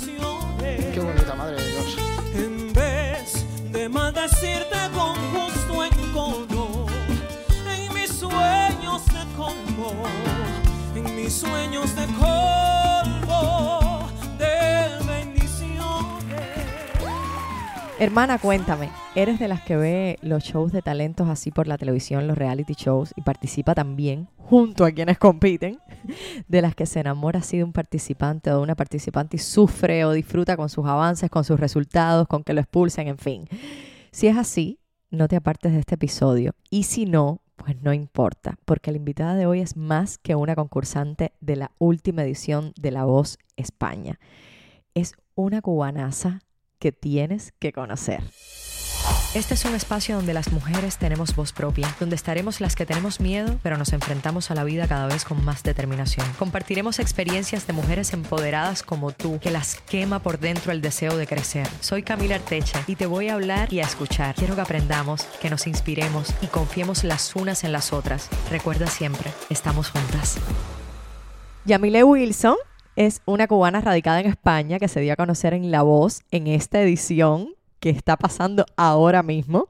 Qué bonita, madre de Dios. En vez de maldecirte con justo encono, en mis sueños de colmo, en mis sueños de colmo Hermana, cuéntame, ¿eres de las que ve los shows de talentos así por la televisión, los reality shows, y participa también junto a quienes compiten? ¿De las que se enamora así de un participante o de una participante y sufre o disfruta con sus avances, con sus resultados, con que lo expulsen, en fin? Si es así, no te apartes de este episodio. Y si no, pues no importa, porque la invitada de hoy es más que una concursante de la última edición de La Voz España. Es una cubanaza que tienes que conocer. Este es un espacio donde las mujeres tenemos voz propia, donde estaremos las que tenemos miedo, pero nos enfrentamos a la vida cada vez con más determinación. Compartiremos experiencias de mujeres empoderadas como tú, que las quema por dentro el deseo de crecer. Soy Camila Arteche y te voy a hablar y a escuchar. Quiero que aprendamos, que nos inspiremos y confiemos las unas en las otras. Recuerda siempre, estamos juntas. Yamile Wilson es una cubana radicada en España que se dio a conocer en La Voz en esta edición que está pasando ahora mismo.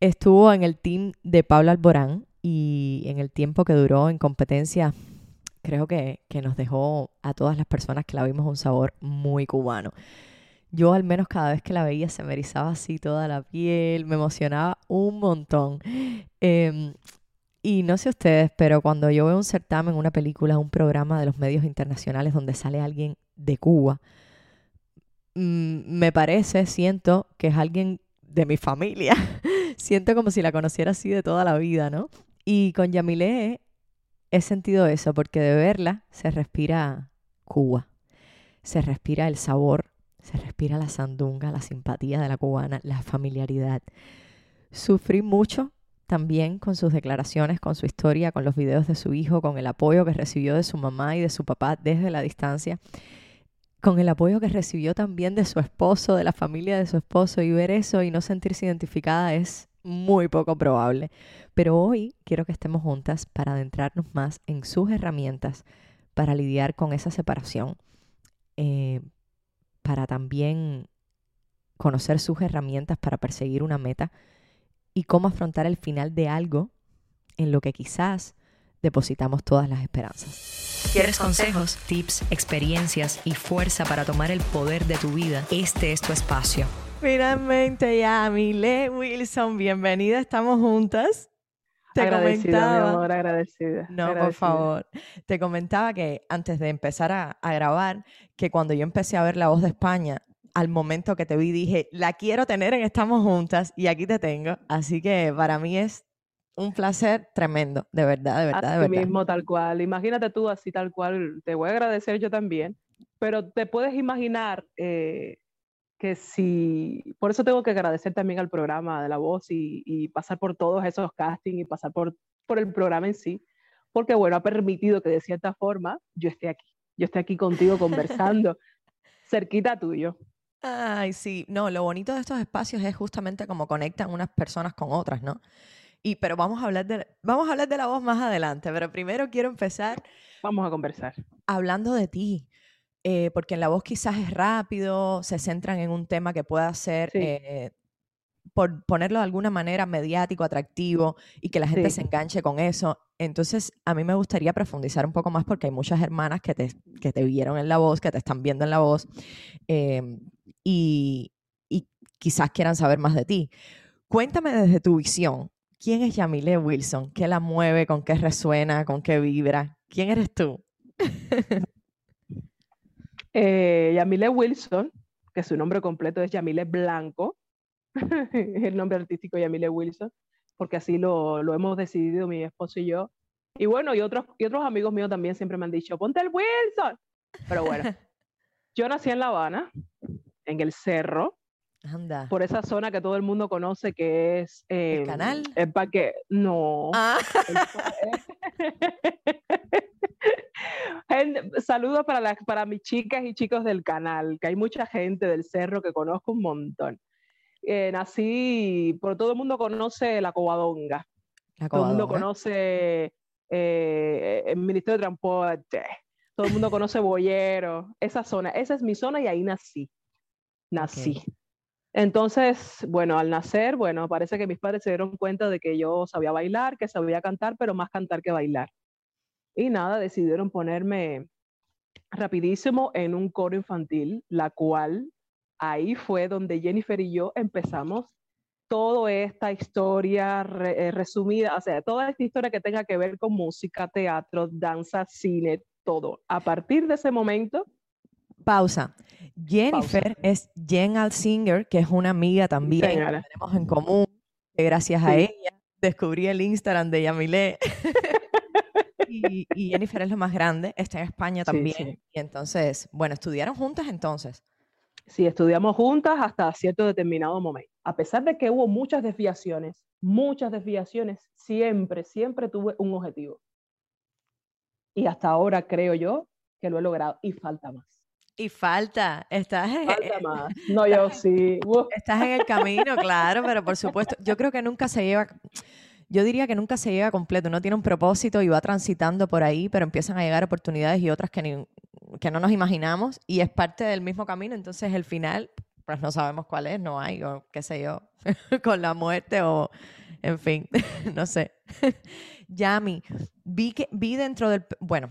Estuvo en el team de Pablo Alborán y en el tiempo que duró en competencia, creo que, que nos dejó a todas las personas que la vimos un sabor muy cubano. Yo al menos cada vez que la veía se me erizaba así toda la piel, me emocionaba un montón. Em, y no sé ustedes, pero cuando yo veo un certamen, una película, un programa de los medios internacionales donde sale alguien de Cuba, mm, me parece, siento que es alguien de mi familia. siento como si la conociera así de toda la vida, ¿no? Y con Yamile he sentido eso, porque de verla se respira Cuba, se respira el sabor, se respira la sandunga, la simpatía de la cubana, la familiaridad. Sufrí mucho también con sus declaraciones, con su historia, con los videos de su hijo, con el apoyo que recibió de su mamá y de su papá desde la distancia, con el apoyo que recibió también de su esposo, de la familia de su esposo, y ver eso y no sentirse identificada es muy poco probable. Pero hoy quiero que estemos juntas para adentrarnos más en sus herramientas para lidiar con esa separación, eh, para también conocer sus herramientas para perseguir una meta y cómo afrontar el final de algo en lo que quizás depositamos todas las esperanzas. ¿Quieres consejos, tips, experiencias y fuerza para tomar el poder de tu vida? Este es tu espacio. Finalmente, Yamile Wilson, bienvenida, estamos juntas. Te agradecida, comentaba. mi amor, agradecida. No, por favor. Te comentaba que antes de empezar a, a grabar, que cuando yo empecé a ver La Voz de España, al momento que te vi dije, la quiero tener en Estamos Juntas y aquí te tengo. Así que para mí es un placer tremendo, de verdad, de verdad, de Así verdad. mismo, tal cual. Imagínate tú así, tal cual. Te voy a agradecer yo también. Pero te puedes imaginar eh, que si. Por eso tengo que agradecer también al programa de La Voz y, y pasar por todos esos castings y pasar por, por el programa en sí. Porque, bueno, ha permitido que de cierta forma yo esté aquí. Yo esté aquí contigo conversando, cerquita tuyo. Ay, sí. No, lo bonito de estos espacios es justamente cómo conectan unas personas con otras, ¿no? Y pero vamos a hablar de vamos a hablar de la voz más adelante, pero primero quiero empezar Vamos a conversar. hablando de ti, eh, porque en la voz quizás es rápido, se centran en un tema que pueda ser, Sí. eh, por ponerlo de alguna manera, mediático, atractivo y que la gente Sí. se enganche con eso. Entonces, a mí me gustaría profundizar un poco más porque hay muchas hermanas que te, que te vieron en la voz, que te están viendo en la voz em, y, y quizás quieran saber más de ti. Cuéntame desde tu visión, ¿quién es Yamile Wilson? ¿Qué la mueve? ¿Con qué resuena? ¿Con qué vibra? ¿Quién eres tú? Eh, Yamile Wilson, que su nombre completo es Yamile Blanco, es el nombre artístico Yamile Wilson, porque así lo, lo hemos decidido mi esposo y yo. Y bueno, y otros, y otros amigos míos también siempre me han dicho, ponte el Wilson. Pero bueno, yo nací en La Habana, en el Cerro, Anda. por esa zona que todo el mundo conoce que es... ¿El eh, canal? El parque, no. Ah, Saludos para, las, para mis chicas y chicos del canal, que hay mucha gente del cerro que conozco un montón. Eh, nací, por todo el mundo conoce la Covadonga, la todo el mundo conoce eh, el Ministerio de Transporte, todo todo el mundo conoce Boyero, esa zona, esa es mi zona y ahí nací, nací. Entonces, bueno, al nacer, bueno, parece que mis padres se dieron cuenta de que yo sabía bailar, que sabía cantar, pero más cantar que bailar. Y nada, decidieron ponerme rapidísimo en un coro infantil, la cual ahí fue donde Jennifer y yo empezamos toda esta historia eh, resumida, o sea, toda esta historia que tenga que ver con música, teatro, danza, cine, todo. A partir de ese momento... Pausa. Jennifer es Jen Alsinger, que es una amiga también que tenemos en común. gracias a ella descubrí el Instagram de Yamile. y, Jennifer es lo más grande, está en España también. Y entonces, bueno, estudiaron juntas entonces. Sí, estudiamos juntas hasta cierto determinado momento. A pesar de que hubo muchas desviaciones, muchas desviaciones, siempre, siempre tuve un objetivo. Y hasta ahora creo yo que lo he logrado y falta más. Y falta, estás falta más. No, yo sí. Estás en el camino, claro, pero por supuesto, yo creo que nunca se lleva, yo diría que nunca se llega completo, uno tiene un propósito y va transitando por ahí, pero empiezan a llegar oportunidades y otras que, que no nos imaginamos y es parte del mismo camino, entonces el final, pues no sabemos cuál es, no hay, o qué sé yo, con la muerte o, en fin, no sé. Yami, vi, que, vi dentro del, bueno,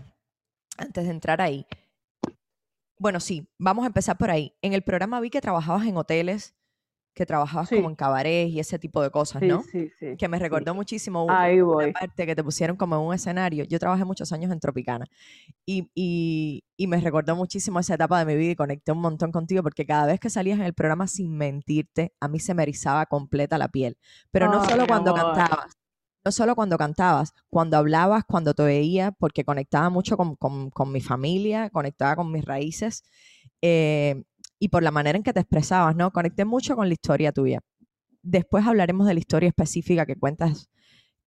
antes de entrar ahí, bueno, sí, vamos a empezar por ahí. En el programa vi que trabajabas en hoteles, que trabajabas como en cabarets y ese tipo de cosas, ¿no? Sí, sí. Que me recordó muchísimo una, Ahí voy. parte que te pusieron como en un escenario. Yo trabajé muchos años en Tropicana y, y, y, me recordó muchísimo esa etapa de mi vida y conecté un montón contigo porque cada vez que salías en el programa sin mentirte, a mí se me erizaba completa la piel. Pero no solo cuando cantabas, no solo cuando cantabas, cuando hablabas, cuando te veía, porque conectaba mucho con, mi familia, conectaba con mis raíces eh, y por la manera en que te expresabas, ¿no? Conecté mucho con la historia tuya. Después hablaremos de la historia específica que cuentas,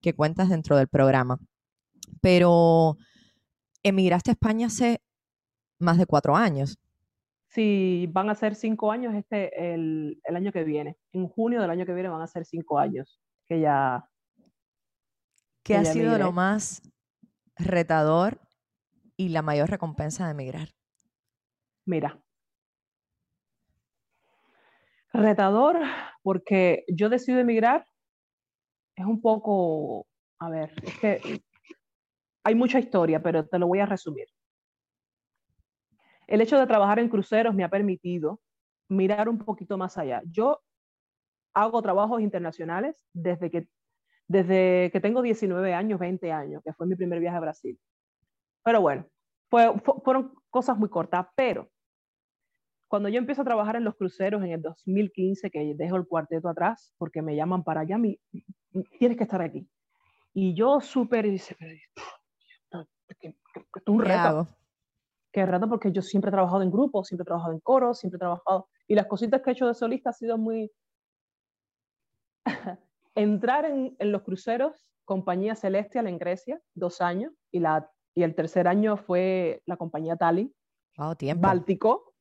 que cuentas dentro del programa. Pero emigraste a España hace más de cuatro años. Sí, van a ser cinco años este, el, el año que viene. En junio del año que viene van a ser cinco años que ya ¿Qué ha sido lo más retador y la mayor recompensa de emigrar? Mira, retador porque yo decido emigrar es un poco, a ver, es que hay mucha historia, pero te lo voy a resumir. El hecho de trabajar en cruceros me ha permitido mirar un poquito más allá. Yo hago trabajos internacionales desde que desde que tengo 19 años, 20 años, que fue mi primer viaje a Brasil. Pero bueno, fueron cosas muy cortas, pero cuando yo empiezo a trabajar en los cruceros en el 2015, que dejo el cuarteto atrás, porque me llaman para allá, mi, tienes que estar aquí. Y yo súper, un reto. Qué reto porque yo siempre he trabajado en grupos, siempre he trabajado en coros, siempre he trabajado, y las cositas que he hecho de solista ha sido muy, entrar en, los cruceros, compañía Celestial en Grecia, dos años, y, la, y el tercer año fue la compañía Tallinn, Báltico.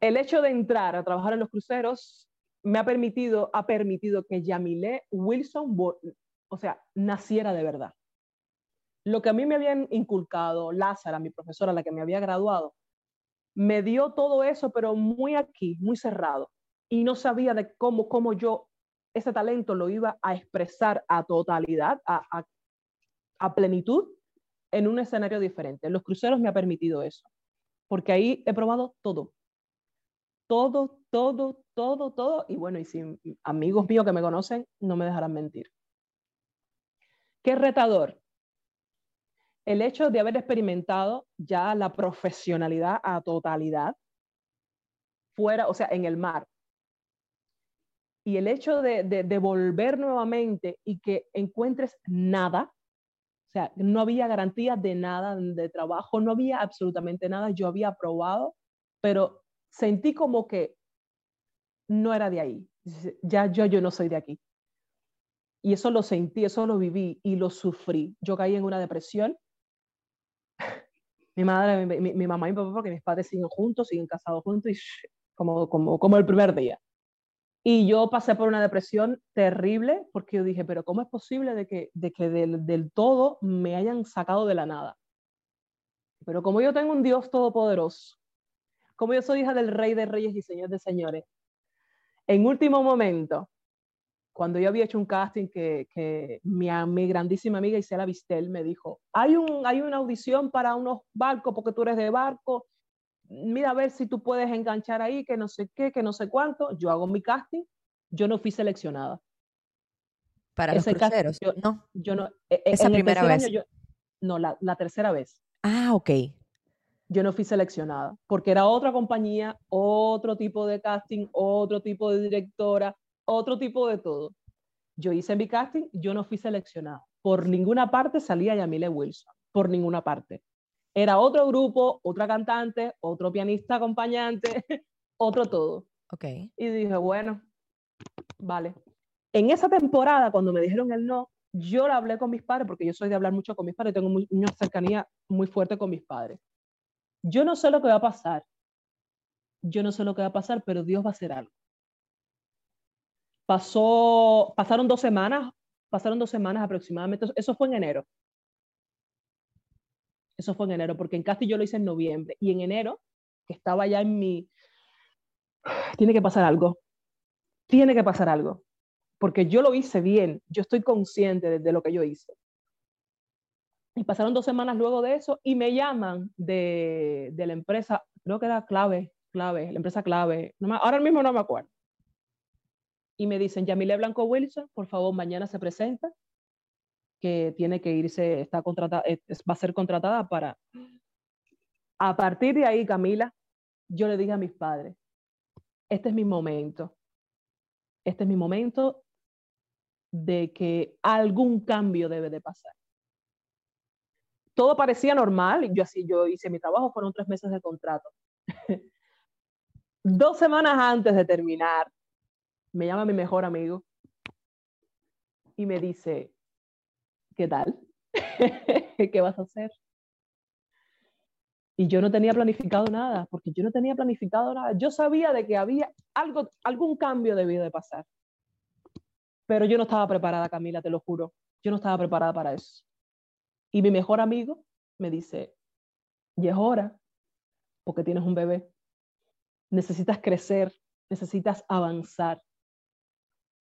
El hecho de entrar a trabajar en los cruceros me ha permitido, ha permitido que Yamile Wilson, o sea, naciera de verdad. Lo que a mí me habían inculcado, Lázara, mi profesora, la que me había graduado, me dio todo eso, pero muy aquí, muy cerrado. Y no sabía de cómo, cómo yo ese talento lo iba a expresar a totalidad, a, plenitud, en un escenario diferente. Los cruceros me ha permitido eso, porque ahí he probado todo. Todo, todo, todo, todo. Y bueno, y si amigos míos que me conocen no me dejarán mentir. Qué retador. El hecho de haber experimentado ya la profesionalidad a totalidad fuera, o sea, en el mar, y el hecho de, de, volver nuevamente y que encuentres nada, o sea, no había garantía de nada, de trabajo, no había absolutamente nada, yo había probado, pero sentí como que no era de ahí, ya yo, yo no soy de aquí. Y eso lo sentí, eso lo viví y lo sufrí. Yo caí en una depresión. mi madre, mi, mi, mamá y mi papá, porque mis padres siguen juntos, siguen casados juntos, y como, como, como el primer día. Y yo pasé por una depresión terrible porque yo dije, pero ¿cómo es posible de que, de que del, todo me hayan sacado de la nada? Pero como yo tengo un Dios todopoderoso, como yo soy hija del Rey de Reyes y Señor de Señores, en último momento, cuando yo había hecho un casting que, que mi, mi, grandísima amiga Isela Vistel me dijo, hay, un, hay una audición para unos barcos porque tú eres de barco, mira a ver si tú puedes enganchar ahí, que no sé qué, que no sé cuánto. Yo hago mi casting, yo no fui seleccionada. Para Ese los cruceros, yo, no. Yo no e, e, Esa primera vez. no, la, la tercera vez. Ah, ok. Yo no fui seleccionada porque era otra compañía, otro tipo de casting, otro tipo de directora, otro tipo de todo. Yo hice mi casting, yo no fui seleccionada. Por ninguna parte salía Yamile Wilson, por ninguna parte. Era otro grupo, otra cantante, otro pianista acompañante, otro todo. Ok. Y dije, bueno, vale. En esa temporada, cuando me dijeron el no, yo la hablé con mis padres, porque yo soy de hablar mucho con mis padres, tengo una cercanía muy fuerte con mis padres. Yo no sé lo que va a pasar. Yo no sé lo que va a pasar, pero Dios va a hacer algo. Pasó, pasaron dos semanas, pasaron dos semanas aproximadamente, eso fue en enero. Eso fue en enero, porque en Casti yo lo hice en noviembre. Y en enero, que estaba ya en mi... Tiene que pasar algo. Tiene que pasar algo. Porque yo lo hice bien. Yo estoy consciente de, lo que yo hice. Y pasaron dos semanas luego de eso y me llaman de, de la empresa, creo que era clave, clave, la empresa clave. No ahora mismo no me acuerdo. Y me dicen, Yamile Blanco Wilson, por favor, mañana se presenta que tiene que irse, está contratada, va a ser contratada para... A partir de ahí, Camila, yo le dije a mis padres, este es mi momento, este es mi momento de que algún cambio debe de pasar. Todo parecía normal, yo así, yo hice mi trabajo, fueron tres meses de contrato. Dos semanas antes de terminar, me llama mi mejor amigo y me dice, ¿qué tal? ¿Qué vas a hacer? Y yo no tenía planificado nada, porque yo no tenía planificado nada. Yo sabía de que había algo, algún cambio debía de pasar. Pero yo no estaba preparada, Camila, te lo juro. Yo no estaba preparada para eso. Y mi mejor amigo me dice, y es hora, porque tienes un bebé. Necesitas crecer, necesitas avanzar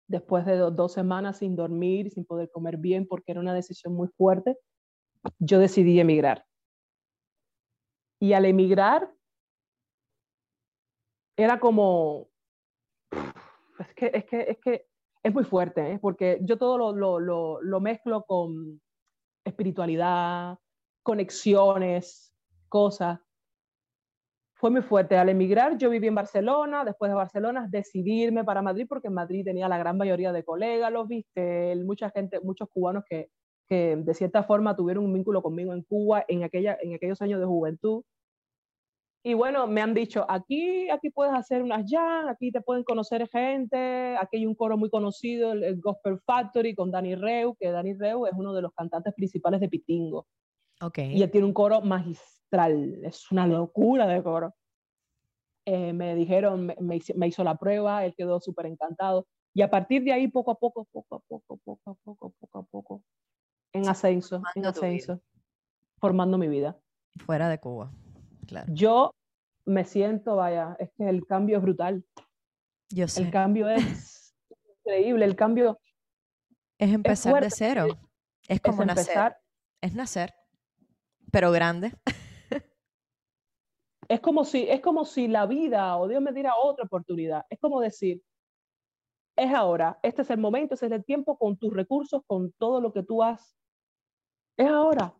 después de dos semanas sin dormir, sin poder comer bien, porque era una decisión muy fuerte, yo decidí emigrar. Y al emigrar, era como, es que es, que, es, que es muy fuerte, ¿eh? porque yo todo lo, lo, lo, lo mezclo con espiritualidad, conexiones, cosas fue muy fuerte. Al emigrar, yo viví en Barcelona, después de Barcelona decidirme para Madrid, porque en Madrid tenía la gran mayoría de colegas, los viste, mucha gente, muchos cubanos que, que de cierta forma tuvieron un vínculo conmigo en Cuba en, aquella, en aquellos años de juventud. Y bueno, me han dicho, aquí, aquí puedes hacer unas jam, aquí te pueden conocer gente, aquí hay un coro muy conocido, el, Gospel Factory, con Danny Reu, que Danny Reu es uno de los cantantes principales de Pitingo. Okay. Y él tiene un coro magistral es una locura de coro. Eh, me dijeron, me, me, hizo, la prueba, él quedó súper encantado. Y a partir de ahí, poco a poco, poco a poco, poco a poco, poco a poco, en ascenso, en ascenso, formando mi vida. Fuera de Cuba, claro. Yo me siento, vaya, es que el cambio es brutal. Yo sé. El cambio es increíble, el cambio... Es empezar de cero. Es como nacer. Es nacer, pero grande. Es como si, es como si la vida o Dios me diera otra oportunidad. Es como decir, es ahora, este es el momento, este es el tiempo con tus recursos, con todo lo que tú has. Es ahora.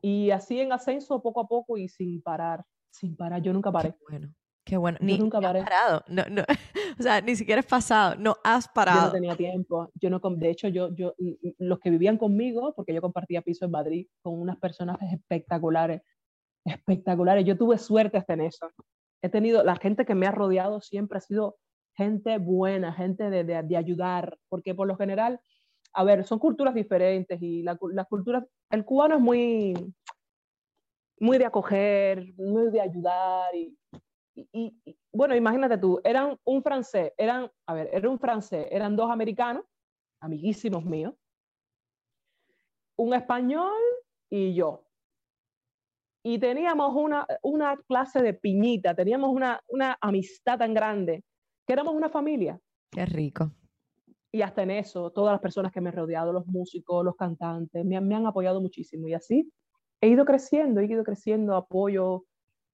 Y así en ascenso poco a poco y sin parar, sin parar. Yo nunca paré. Qué bueno. Qué bueno. ni, nunca paré. parado. No, no. O sea, ni siquiera has pasado. No has parado. Yo no tenía tiempo. Yo no, de hecho, yo, yo, los que vivían conmigo, porque yo compartía piso en Madrid con unas personas espectaculares, espectaculares. Yo tuve suerte hasta en eso. He tenido, la gente que me ha rodeado siempre ha sido gente buena, gente de, de, ayudar, porque por lo general, a ver, son culturas diferentes y la, la cultura, el cubano es muy, muy de acoger, muy de ayudar y, y, bueno, imagínate tú, eran un francés, eran, a ver, era un francés, eran dos americanos, amiguísimos míos, un español y yo y teníamos una, una clase de piñita, teníamos una, una amistad tan grande, que éramos una familia. Qué rico. Y hasta en eso, todas las personas que me han rodeado, los músicos, los cantantes, me, me han apoyado muchísimo. Y así he ido creciendo, he ido creciendo, apoyo,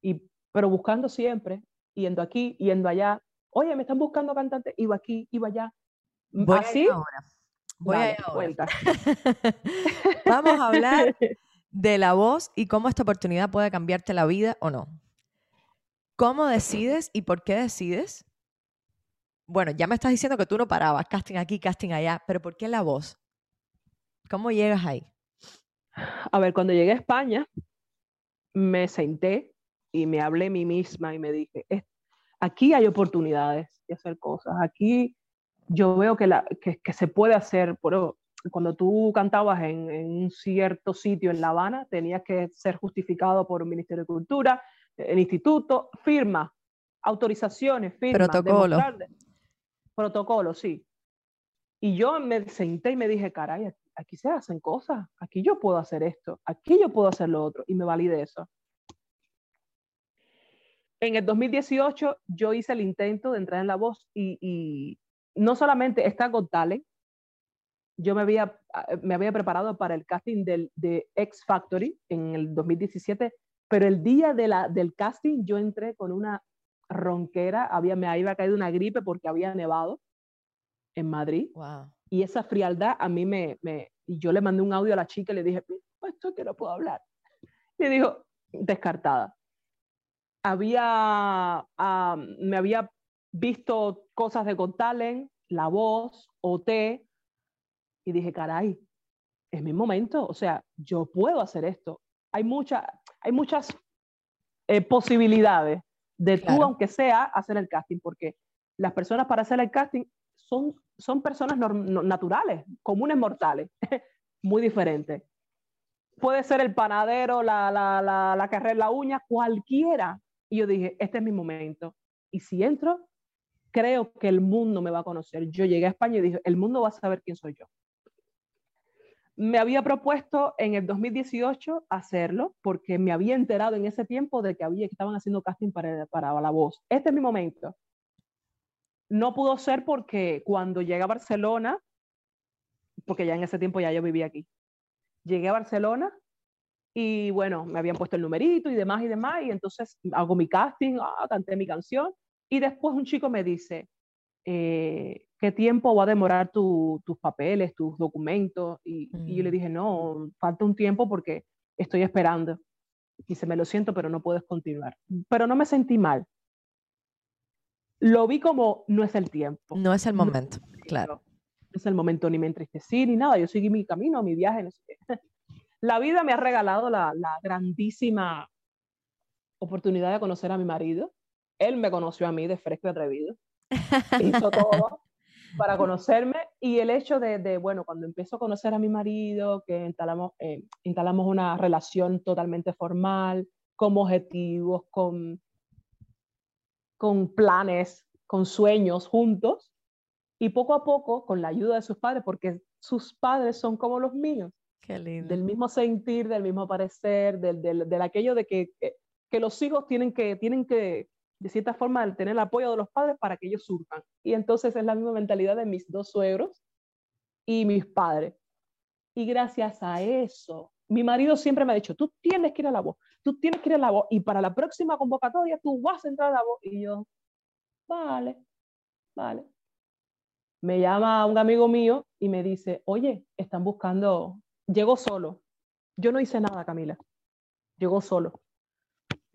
y, pero buscando siempre, yendo aquí, yendo allá. Oye, me están buscando cantantes, iba aquí, iba allá. Voy a así, ahora. Voy dale, ahora. cuenta. Vamos a hablar de la voz y cómo esta oportunidad puede cambiarte la vida o no. ¿Cómo decides y por qué decides? Bueno, ya me estás diciendo que tú no parabas, casting aquí, casting allá, pero ¿por qué la voz? ¿Cómo llegas ahí? A ver, cuando llegué a España, me senté y me hablé a mí misma y me dije, "Es- aquí hay oportunidades de hacer cosas, aquí yo veo que, la, que, que se puede hacer, pero cuando tú cantabas en, en un cierto sitio en La Habana, tenías que ser justificado por un Ministerio de Cultura, el instituto, firma, autorizaciones, firma, Protocolo. protocolo, sí. Y yo me senté y me dije, caray, aquí, aquí se hacen cosas, aquí yo puedo hacer esto, aquí yo puedo hacer lo otro, y me validé eso. En el 2018 yo hice el intento de entrar en La Voz y, y no solamente está Got Talent, yo me había, me había preparado para el casting del, de X Factory en el 2017, pero el día de la, del casting yo entré con una ronquera, había, me había caído una gripe porque había nevado en Madrid Wow. y esa frialdad a mí me, me yo le mandé un audio a la chica y le dije, "Pues, esto que no puedo hablar. Y dijo, descartada. Había, ah, me había visto cosas de Got Talent, La Voz, OT, y dije, caray, es mi momento, o sea, yo puedo hacer esto. Hay, mucha, hay muchas eh, posibilidades de tú, aunque sea, hacer el casting, porque las personas para hacer el casting son, son personas no- naturales, comunes mortales, muy diferentes. Puede ser el panadero, la, la, la, la que arregla la uña, cualquiera. Y yo dije, este es mi momento. Y si entro, creo que el mundo me va a conocer. Yo llegué a España y dije, el mundo va a saber quién soy yo. Me había propuesto en el 2018 hacerlo porque me había enterado en ese tiempo de que, había, que estaban haciendo casting para, para la voz. Este es mi momento. No pudo ser porque cuando llegué a Barcelona, porque ya en ese tiempo ya yo vivía aquí, llegué a Barcelona y bueno, me habían puesto el numerito y demás y demás, y entonces hago mi casting, ah, canté mi canción, y después un chico me dice, eh, ¿qué tiempo va a demorar tu- tus papeles, tus documentos? Y, y yo le Mm. dije, no, falta un tiempo porque estoy esperando. Y se me lo siento, pero no puedes continuar. Pero no me sentí mal. Lo vi como no es el tiempo. No es el No momento, claro. No es el momento, ni me entristecí, ni nada. Yo seguí mi camino, mi viaje, no sé qué. La vida me ha regalado la, la grandísima oportunidad de conocer a mi marido. Él me conoció a mí de fresco y atrevido. Hizo todo para conocerme y el hecho de, de, bueno, cuando empiezo a conocer a mi marido, que instalamos, eh, instalamos una relación totalmente formal, con objetivos, con, con planes, con sueños juntos, y poco a poco, con la ayuda de sus padres, porque sus padres son como los míos, Qué lindo. del mismo sentir, del mismo parecer, del, del, del aquello de que, que, que los hijos tienen que, tienen que, de cierta forma, tener el apoyo de los padres para que ellos surjan. Y entonces es la misma mentalidad de mis dos suegros y mis padres. Y gracias a eso, mi marido siempre me ha dicho, tú tienes que ir a la voz, tú tienes que ir a la voz, y para la próxima convocatoria tú vas a entrar a la voz. Y yo, vale, vale. Me llama un amigo mío y me dice, oye, están buscando, llegó solo. Yo no hice nada, Camila. Llegó solo.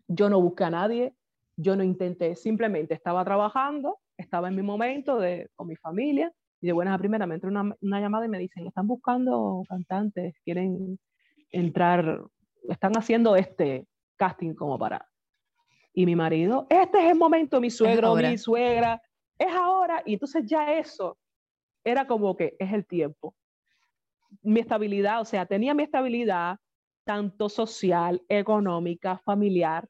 Yo no busqué a nadie, yo no intenté, simplemente estaba trabajando, estaba en mi momento de, con mi familia, y de buenas a primeras me entró una, una, llamada y me dicen, están buscando cantantes, quieren entrar, están haciendo este casting como para... Y mi marido, este es el momento, mi suegro, mi suegra, es ahora. Y entonces ya eso era como que es el tiempo. Mi estabilidad, o sea, tenía mi estabilidad tanto social, económica, familiar.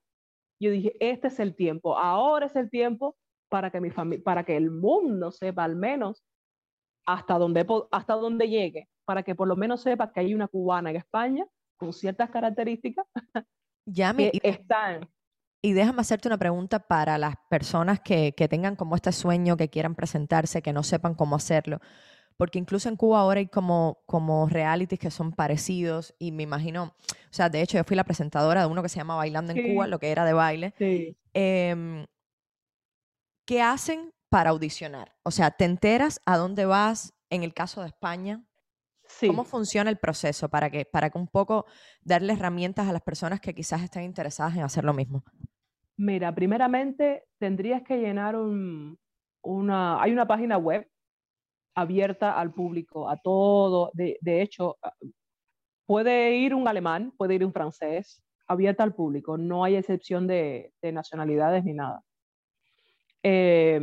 Yo dije, este es el tiempo, ahora es el tiempo para que mi familia, para que el mundo sepa al menos hasta donde, hasta donde llegue, para que por lo menos sepa que hay una cubana en España con ciertas características Yami, que y, están. y déjame hacerte una pregunta para las personas que, que tengan como este sueño, que quieran presentarse, que no sepan cómo hacerlo. Porque incluso en Cuba ahora hay como, como realities que son parecidos y me imagino, o sea, de hecho yo fui la presentadora de uno que se llama Bailando en Sí. Cuba, lo que era de baile. Sí. Em, ¿Qué hacen para audicionar? O sea, ¿te enteras a dónde vas en el caso de España? Sí. ¿Cómo funciona el proceso para que, para que un poco darle herramientas a las personas que quizás estén interesadas en hacer lo mismo? Mira, primeramente tendrías que llenar un, una, hay una página web abierta al público, a todo. De, de hecho, ah, puede ir un alemán, puede ir un francés, abierta al público. No hay excepción de, de nacionalidades ni nada. Eh,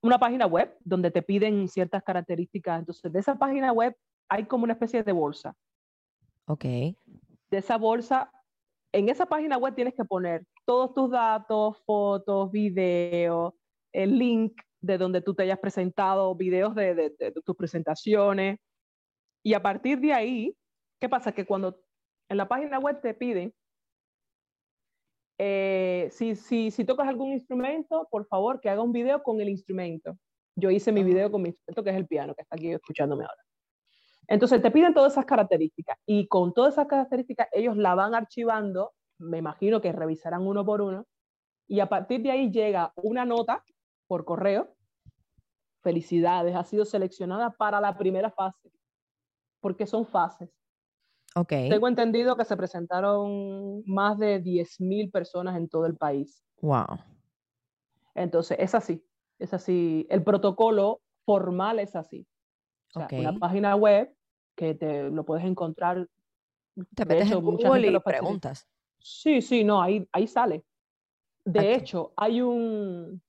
una página web donde te piden ciertas características. Entonces, de esa página web hay como una especie de bolsa. Ok, de esa bolsa, en esa página web tienes que poner todos tus datos, fotos, videos, el link de donde tú te hayas presentado, videos de, de- de tus presentaciones. Y a partir de ahí, ¿qué pasa? Que cuando en la página web te piden, eh, si, si, si tocas algún instrumento, por favor, que haga un video con el instrumento. Yo hice mi Ah. video con mi instrumento, que es el piano, que está aquí escuchándome ahora. Entonces te piden todas esas características y con todas esas características ellos la van archivando, me imagino que revisarán uno por uno, y a partir de ahí llega una nota por correo. Felicidades, ha sido seleccionada para la primera fase, porque son fases. ok. Tengo entendido que se presentaron más de 10.000 personas en todo el país. Wow. Entonces, es así, es así. El protocolo formal es así. O sea, Ok. una página web que te lo puedes encontrar. Te metes hecho, en Google y preguntas. Sí, sí, no, ahí, ahí sale. De hecho, hay un,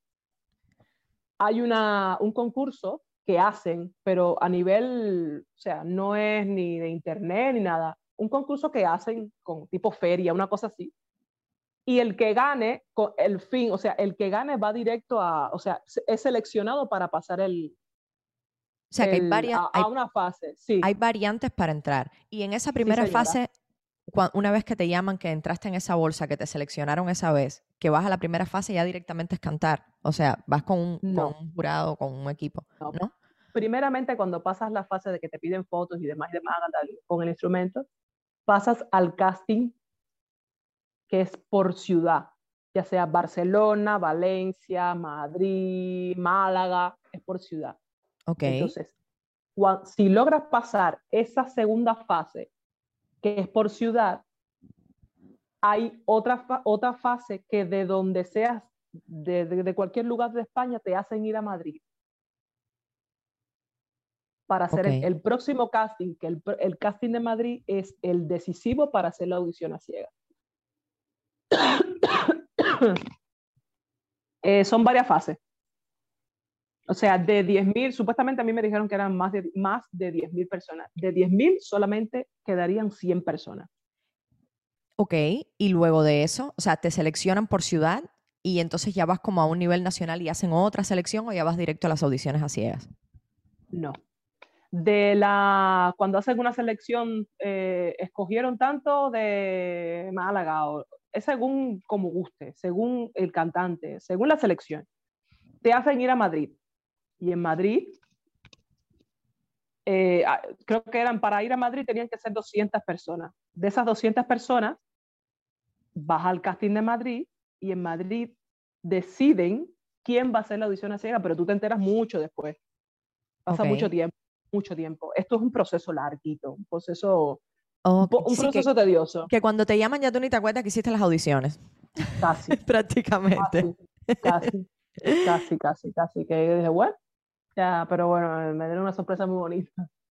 hay una, un concurso que hacen, pero a nivel, o sea, no es ni de internet ni nada. Un concurso que hacen con tipo feria, una cosa así. Y el que gane, con el fin, o sea, el que gane va directo a, o sea, se- es seleccionado para pasar el, O sea, que hay varias, a, a hay, una fase. Sí, hay variantes para entrar. Y en esa primera señora. fase, una vez que te llaman, que entraste en esa bolsa, que te seleccionaron esa vez, que vas a la primera fase, ya directamente es cantar. O sea, vas con un, con No. un jurado, con un equipo. No. ¿no? primeramente cuando pasas la fase de que te piden fotos y demás y demás con el instrumento, pasas al casting que es por ciudad, ya sea Barcelona, Valencia, Madrid, Málaga, es por ciudad. Ok. Entonces, si logras pasar esa segunda fase, que es por ciudad, hay otra, otra fase que de donde seas, de, de- de cualquier lugar de España, te hacen ir a Madrid. Para hacer el- próximo casting, que el, el casting de Madrid es el decisivo para hacer la audición a ciegas. Eh, son varias fases. O sea, de 10.000, supuestamente a mí me dijeron que eran más de, más de 10.000 personas. De 10.000 solamente quedarían 100 personas. Ok, y luego de eso, o sea, te seleccionan por ciudad y entonces ya vas como a un nivel nacional y hacen otra selección o ya vas directo a las audiciones a ciegas. No. De la, cuando hacen una selección, eh, escogieron tanto de Málaga, o, es según como guste, según el cantante, según la selección. Te hacen ir a Madrid. Y en Madrid, eh, ah, creo que eran para ir a Madrid tenían que ser 200 personas. De esas 200 personas, vas al casting de Madrid y en Madrid deciden quién va a hacer la audición a ciega, pero tú te enteras mucho después. Pasa mucho tiempo, mucho tiempo. Esto es un proceso larguito, un proceso, un, sí, que- tedioso, que, cuando te llaman ya tú ni te acuerdas que hiciste las audiciones, casi, prácticamente. casi, casi, casi, casi, casi, que dije, bueno, ya, pero bueno, me dieron una sorpresa muy bonita.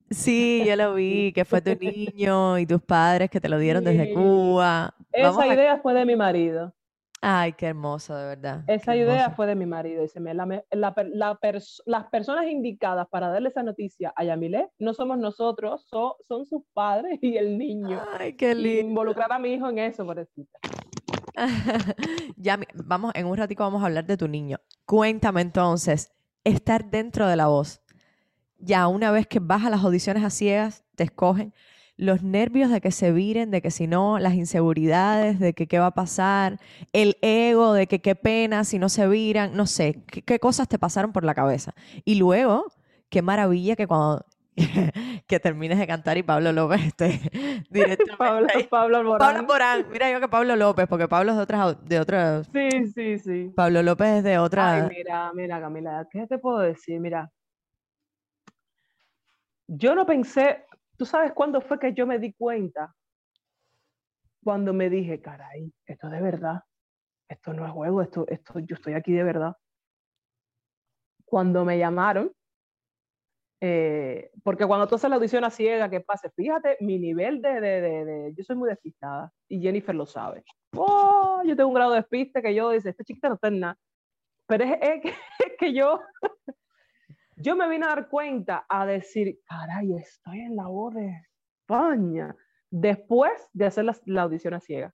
Sí, yo lo vi, que fue tu niño y tus padres que te lo dieron desde. Cuba. Vamos Esa a- idea fue de mi marido. Ay, qué hermoso, de verdad. Esa qué idea hermoso. fue de mi marido. Dice, "Me- la la la pers- las personas indicadas para darle esa noticia a Yamile no somos nosotros, so- son sus padres y el niño. Ay, qué Y lindo. involucrar a mi hijo en eso, pobrecita. ya, vamos, en un ratico vamos a hablar de tu niño. Cuéntame entonces, estar dentro de la voz. Ya una vez que vas a las audiciones a ciegas, te escogen. los nervios de que se viren, de que si no, las inseguridades, de que qué va a pasar, el ego, de que qué pena si no se viran, no sé, qué, qué cosas te pasaron por la cabeza. Y luego, qué maravilla que cuando que termines de cantar y Pablo López esté directamente Pablo, ahí. Pablo Alborán. Pablo Morán, mira yo que Pablo López, porque Pablo es de otras, de otras, Sí, sí, sí. Pablo López es de otra, Ay, mira, mira, Camila, ¿qué te puedo decir? Mira, yo no pensé, ¿tú sabes cuándo fue que yo me di cuenta? Cuando me dije, caray, esto es de verdad, esto no es juego, esto, esto, yo estoy aquí de verdad. Cuando me llamaron, eh, porque cuando tú haces la audición a ciega, ¿qué pasa? Fíjate, mi nivel de, de, de, de- yo soy muy despistada y Jennifer lo sabe. Oh, yo tengo un grado de despiste que yo dice, esta chiquita no está en nada. Pero es, es que, es que yo, yo me vine a dar cuenta a decir, caray, estoy en la voz de España. Después de hacer la, la audición a ciega.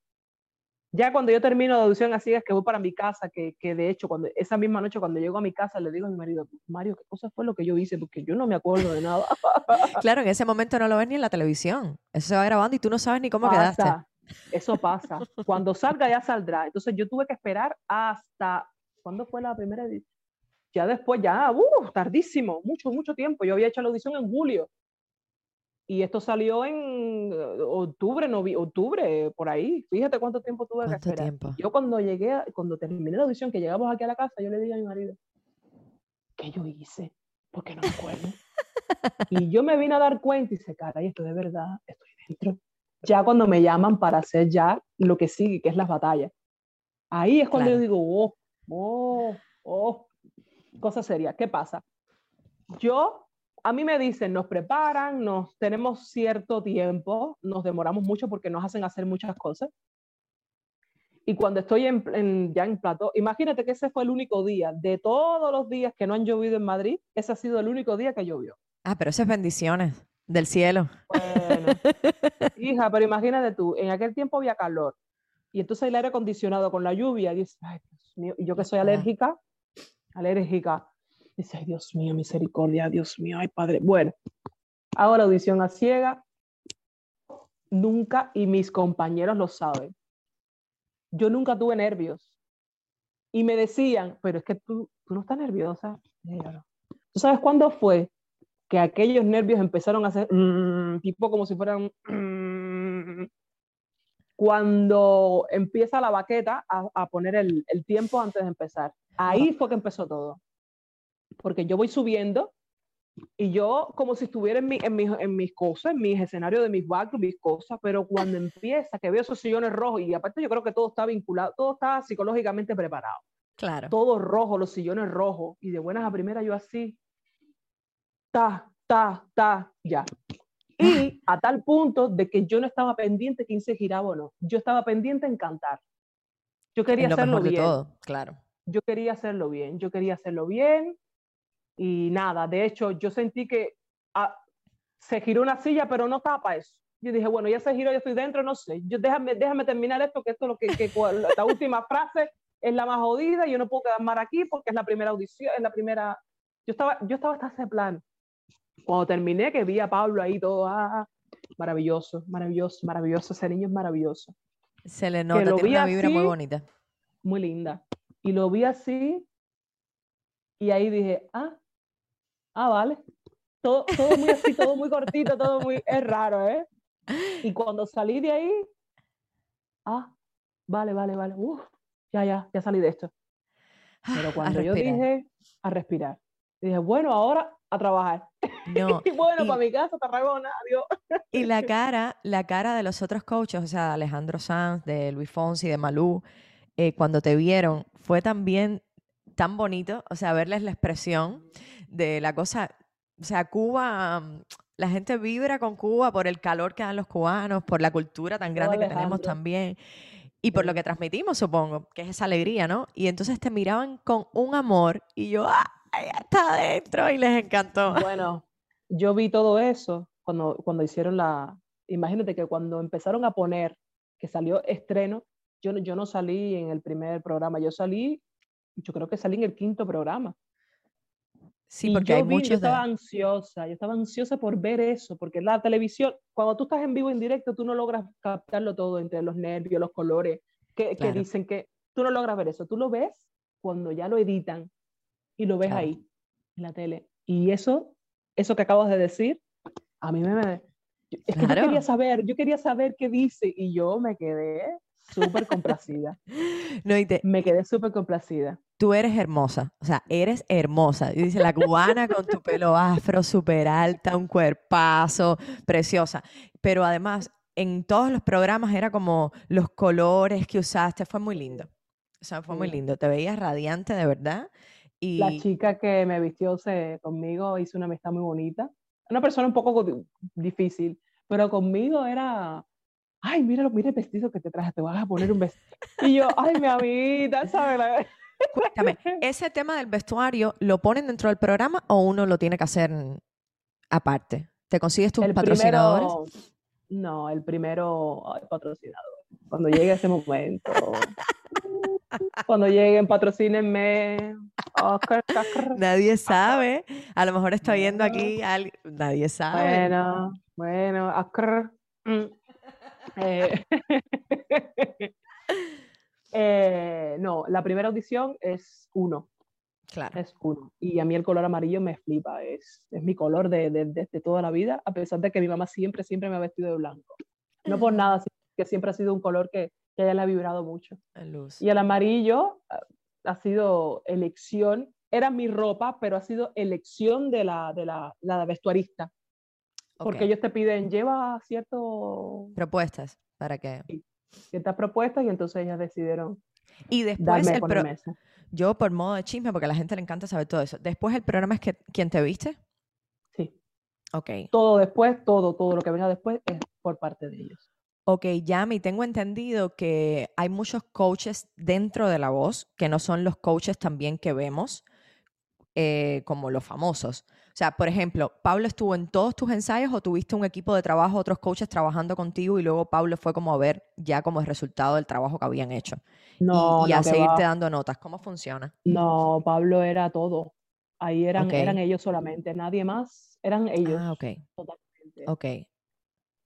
Ya cuando yo termino la audición a ciegas, que voy para mi casa, que, que de hecho, cuando, esa misma noche cuando llego a mi casa, le digo a mi marido, Mario, ¿qué cosa fue lo que yo hice? Porque yo no me acuerdo de nada. claro, en ese momento no lo ves ni en la televisión, eso se va grabando y tú no sabes ni cómo quedaste. Pasa, Eso pasa. Cuando salga ya saldrá. Entonces yo tuve que esperar hasta, ¿cuándo fue la primera edición? Ya después, ya, uh, tardísimo, mucho, mucho tiempo. Yo había hecho la audición en julio. Y esto salió en eh, octubre, novi octubre, por ahí. Fíjate cuánto tiempo tuve que ¿Cuánto esperar. tiempo? Yo cuando llegué, a- cuando terminé la audición, que llegamos aquí a la casa, yo le dije a mi marido, ¿qué yo hice? Porque no me acuerdo. y yo me vine a dar cuenta y dice, caray, esto de verdad, estoy dentro. Ya cuando me llaman para hacer ya lo que sigue, que es las batallas. Ahí es cuando Claro. yo digo, oh, oh, oh, cosa seria. ¿Qué pasa? Yo, a mí me dicen, nos preparan, nos tenemos cierto tiempo, nos demoramos mucho porque nos hacen hacer muchas cosas. Y cuando estoy en, en- ya en plató, imagínate que ese fue el único día de todos los días que no han llovido en Madrid, ese ha sido el único día que llovió. Ah, pero esas bendiciones del cielo. Bueno, hija, pero imagínate tú, en aquel tiempo había calor y entonces el aire acondicionado con la lluvia, dice, ay, Dios mío, y yo que soy alérgica, alérgica, dice, ay, Dios mío, misericordia, Dios mío, ay, padre. Bueno, hago la audición a ciega, nunca, y mis compañeros lo saben, yo nunca tuve nervios. Y me decían, pero es que tú, tú no estás nerviosa. ¿Tú sabes cuándo fue que aquellos nervios empezaron a hacer mm, tipo como si fueran mm, cuando empieza la baqueta a, a poner el, el tiempo antes de empezar. Ahí fue que empezó todo. Porque yo voy subiendo y yo como si estuviera en, mi- en, mis, en mis cosas, en mis escenarios de mis backgrounds, mis cosas, pero cuando empieza, que veo esos sillones rojos y aparte yo creo que todo está vinculado, todo está psicológicamente preparado Claro. todo rojo, los sillones rojos, y de buenas a primeras yo así, ta, ta, ta, ya. Y a tal punto de que yo no estaba pendiente quién se giraba o no, yo estaba pendiente en cantar. Yo quería hacerlo bien, todo, claro. yo quería hacerlo bien, yo quería hacerlo bien, y nada, de hecho yo sentí que ah, se giró una silla, pero no para eso. Yo dije, bueno, ya se giró, yo estoy dentro, no sé. Yo, déjame, déjame terminar esto, que esto es lo que, que la última frase es la más jodida, yo no puedo quedar mal aquí porque es la primera audición, es la primera... Yo estaba, yo estaba hasta ese plan. Cuando terminé, que vi a Pablo ahí todo, ah, maravilloso, maravilloso, maravilloso, ese niño es maravilloso, Se le nota, tiene una vibra muy así, bonita. muy linda. Y lo vi así, y ahí dije, ah, ah, vale. Todo, todo muy así, todo muy cortito, todo muy, es raro, ¿eh? Y cuando salí de ahí, ah, vale, vale, vale, uf, ya, ya, ya salí de esto. Pero Ah, A cuando yo dije a respirar, dije, bueno, ahora a trabajar. No, Y bueno, y- para mi casa, Tarragona, adiós. Y la cara, la cara de los otros coaches, o sea, de Alejandro Sanz, de Luis Fonsi, de Malú, eh, cuando te vieron, fue también tan bonito, o sea, verles la expresión de la cosa, o sea, Cuba, mm, la gente vibra con Cuba por el calor que dan los cubanos, por la cultura tan grande que tenemos también. Y por lo que transmitimos, supongo, que es esa alegría, ¿no? Y entonces te miraban con un amor y yo, ¡ah! Ya está adentro y les encantó. Bueno, yo vi todo eso cuando, cuando hicieron la... Imagínate que cuando empezaron a poner, que salió estreno, yo, yo no salí en el primer programa, yo salí, yo creo que salí en el quinto programa. Sí, Y porque yo hay vi, yo muchos de... estaba ansiosa, yo estaba ansiosa por ver eso, porque la televisión, cuando tú estás en vivo en directo, tú no logras captarlo todo entre los nervios, los colores, que, que Claro. dicen que tú no logras ver eso, tú lo ves cuando ya lo editan y lo ves Claro. ahí, en la tele. Y eso, eso que acabas de decir, a mí me... me- yo- es que yo Claro. quería saber, yo quería saber qué dice y yo me quedé súper complacida, No, y te- me quedé súper complacida. Tú eres hermosa, o sea, eres hermosa. Y dice la cubana con tu pelo afro, súper alta, un cuerpazo, preciosa. Pero además, en todos los programas era como los colores que usaste, fue muy lindo. O sea, fue muy lindo. Te veías radiante de verdad. Y La chica que me vistió se- conmigo hizo una amistad muy bonita. Una persona un poco di- difícil, pero conmigo era, ay, mira, mira el vestido que te traje, te vas a poner un vestido. Y yo, ay, mi amiguita, ¿sabes? Cuéntame, ¿ese tema del vestuario lo ponen dentro del programa o uno lo tiene que hacer aparte? ¿Te consigues tus El patrocinadores? primero, no, el primero, ay, patrocinador. Cuando llegue ese momento, cuando lleguen, patrocínenme. Oscar, Oscar. Nadie sabe. A lo mejor está viendo aquí alguien. Nadie sabe. Bueno, bueno, Oscar. Mm. Eh, eh, no, la primera audición es uno, Claro. es uno. Y a mí el color amarillo me flipa, es, es mi color de, de, de- de toda la vida, a pesar de que mi mamá siempre, siempre me ha vestido de blanco. No por nada, sino que siempre ha sido un color que, que ella le ha vibrado mucho. Luz. Y el amarillo ah, ha sido elección, era mi ropa, pero ha sido elección de la, de la, la vestuarista. Porque Ok. ellos te piden, lleva cierto, Propuestas para que. Ciertas propuestas y entonces ellas decidieron Y después darme, el pro- yo por modo de chisme, porque a la gente le encanta saber todo eso. Después el programa es que quién te viste. Sí, Ok. todo después, todo, todo lo que venga después es por parte de ellos. Ok, Yami, tengo entendido que hay muchos coaches dentro de la voz que no son los coaches también que vemos eh, como los famosos. O sea, por ejemplo, ¿Pablo estuvo en todos tus ensayos o tuviste un equipo de trabajo, otros coaches trabajando contigo y luego Pablo fue como a ver ya como el resultado del trabajo que habían hecho? Y- No, y, no, a seguirte va. dando notas. ¿Cómo funciona? No, Pablo era todo. Ahí eran, ellos solamente, nadie más, eran ellos Ah, ok, totalmente. ok.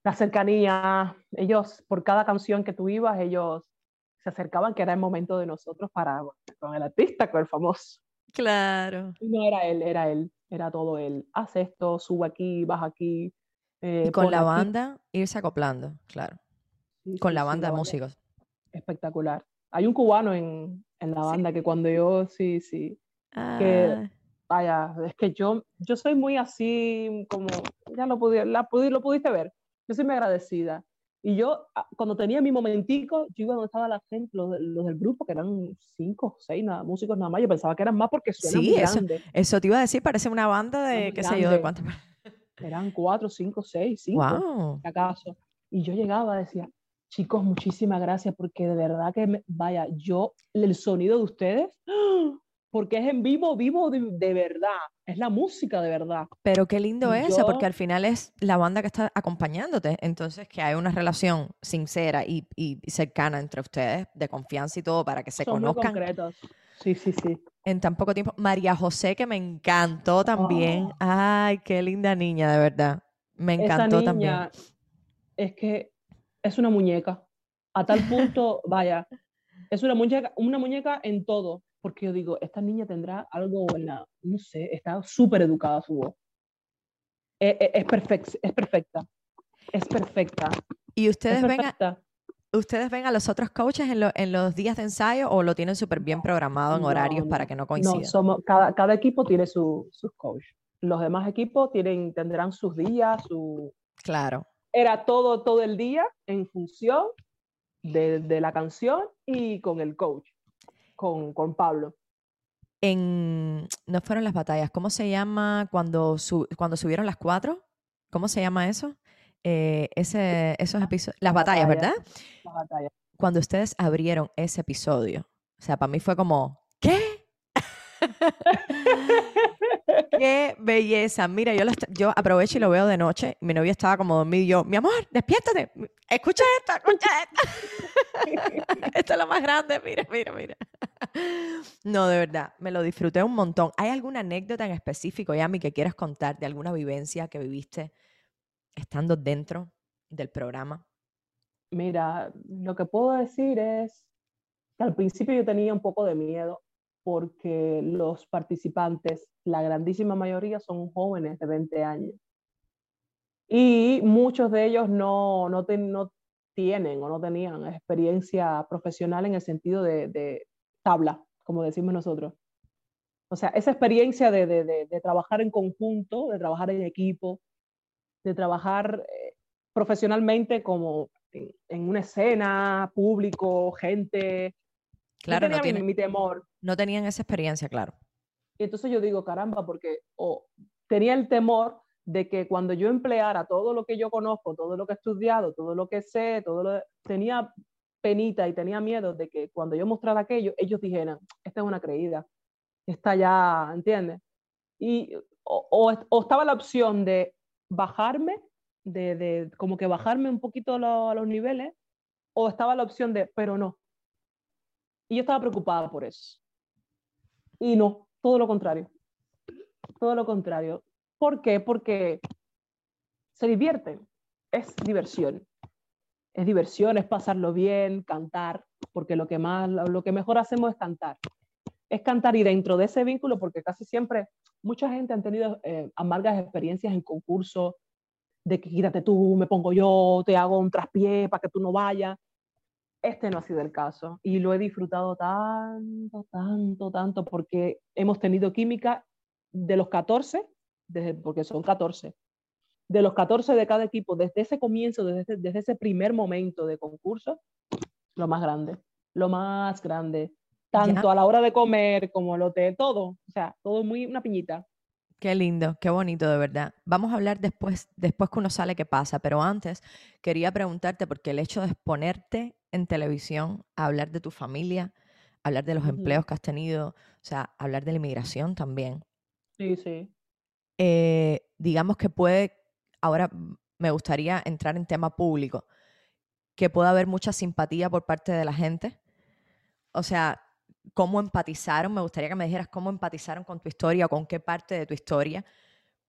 La cercanía, ellos, por cada canción que tú ibas, ellos se acercaban, que era el momento de nosotros para, con el artista, con el famoso. Claro. Y no era él, era él, era todo él. Haz esto, sube aquí, baja aquí. eh, Y con la aquí. banda irse acoplando, claro. Sí, Con sí, la banda de músicos. Espectacular. Hay un cubano en, en la banda que cuando yo, sí, sí, que- Ah, vaya, es que yo, yo soy muy así, como, ya lo, pudi- la lo pudiste ver, yo soy muy agradecida. Y yo, ah, cuando tenía mi momentico, yo iba donde estaba la gente, los, los del grupo, que eran cinco, seis nada, músicos nada más, yo pensaba que eran más porque suenan Sí, muy eso- grande. Eso te iba a decir, parece una banda de, qué sé yo, de cuántas. Eran cuatro, cinco, seis, cinco, Wow. acaso. Y yo llegaba, decía, chicos, muchísimas gracias, porque de verdad que, me- vaya, yo, el sonido de ustedes, porque es en vivo, vivo de, de verdad, es la música de verdad. Pero qué lindo Y eso, porque yo- al final es la banda que está acompañándote. Entonces, que hay una relación sincera y, y cercana entre ustedes, de confianza y todo, para que se Son muy conozcan concretos. Sí, sí, sí. en tan poco tiempo. María José, que me encantó también. Oh. Ay, qué linda niña, de verdad. Me encantó Esa también. niña es que es una muñeca. A tal punto, vaya, es una muñeca, una muñeca en todo. Porque yo digo, esta niña tendrá algo en la, no sé, está súper educada su voz. Es, es, es perfec- es perfecta. Es perfecta. ¿Y Es ustedes ven, a, ustedes ven a los otros coaches en, lo- en los días de ensayo o lo tienen súper bien programado en No, horarios para no, que no No, coincidan? somos, cada, cada equipo tiene su, sus coach. Los demás equipos tienen, tendrán sus días, su, Claro. era todo, todo el día en función de, de la canción y con el coach, con, con Pablo. En, no fueron las batallas, ¿cómo se llama cuando, su- cuando subieron las cuatro? ¿Cómo se llama eso? Eh, ese, esos episodios, las batallas, batallas. ¿verdad? La batalla. Cuando ustedes abrieron ese episodio, o sea, para mí fue como, ¿qué? ¡Qué belleza! Mira, yo, lo yo aprovecho y lo veo de noche. Mi novio estaba como dormido y yo, mi amor, despiértate, escucha esto, escucha esto. esto es lo más grande, mira, mira, mira. No, de verdad, me lo disfruté un montón. ¿Hay alguna anécdota en específico, Yami, que quieras contar de alguna vivencia que viviste estando dentro del programa? Mira, lo que puedo decir es que al principio yo tenía un poco de miedo porque los participantes, la grandísima mayoría son jóvenes de 20 años. Y muchos de ellos no, no, tienen o no tenían experiencia profesional en el sentido de tabla, como decimos nosotros. O sea, esa experiencia de, de, de, trabajar en conjunto, de trabajar en equipo, de trabajar eh, profesionalmente como en, una escena, público, gente. Claro, no, mi, temor. No tenían esa experiencia, claro. Y entonces yo digo, caramba, porque o tenía el temor de que cuando yo empleara todo lo que yo conozco, todo lo que he estudiado, todo lo que sé, todo lo tenía penita y tenía miedo de que cuando yo mostrara aquello, ellos dijeran, esta es una creída, esta ya, ¿entiendes? Y o, o, estaba la opción de bajarme de, como que bajarme un poquito a los niveles, o estaba la opción de, pero no. Y yo estaba preocupada por eso. Y no, todo lo contrario. Todo lo contrario. ¿Por qué? Porque se divierten. Es diversión. Es diversión, es pasarlo bien, cantar, porque lo que más, lo que mejor hacemos es cantar. Es cantar y dentro de ese vínculo, porque casi siempre mucha gente ha tenido eh, amargas experiencias en concursos, de que quítate tú, me pongo yo, te hago un traspié para que tú no vayas. Este no ha sido el caso y lo he disfrutado tanto, tanto, tanto porque hemos tenido química de los 14, desde, porque son 14, de los 14 de cada equipo, desde ese comienzo, desde, desde ese primer momento de concurso, lo más grande, lo más grande, tanto a la hora de comer como el hotel, todo, o sea, todo muy una piñita. Qué lindo, qué bonito, de verdad. Vamos a hablar después, después que uno sale qué pasa, pero antes quería preguntarte, porque el hecho de exponerte en televisión, a hablar de tu familia, hablar de los empleos que has tenido, o sea, hablar de la inmigración también. Sí, sí. Eh, digamos que puede, ahora me gustaría entrar en tema público, que pueda haber mucha simpatía por parte de la gente. O sea, cómo empatizaron, me gustaría que me dijeras cómo empatizaron con tu historia, con qué parte de tu historia,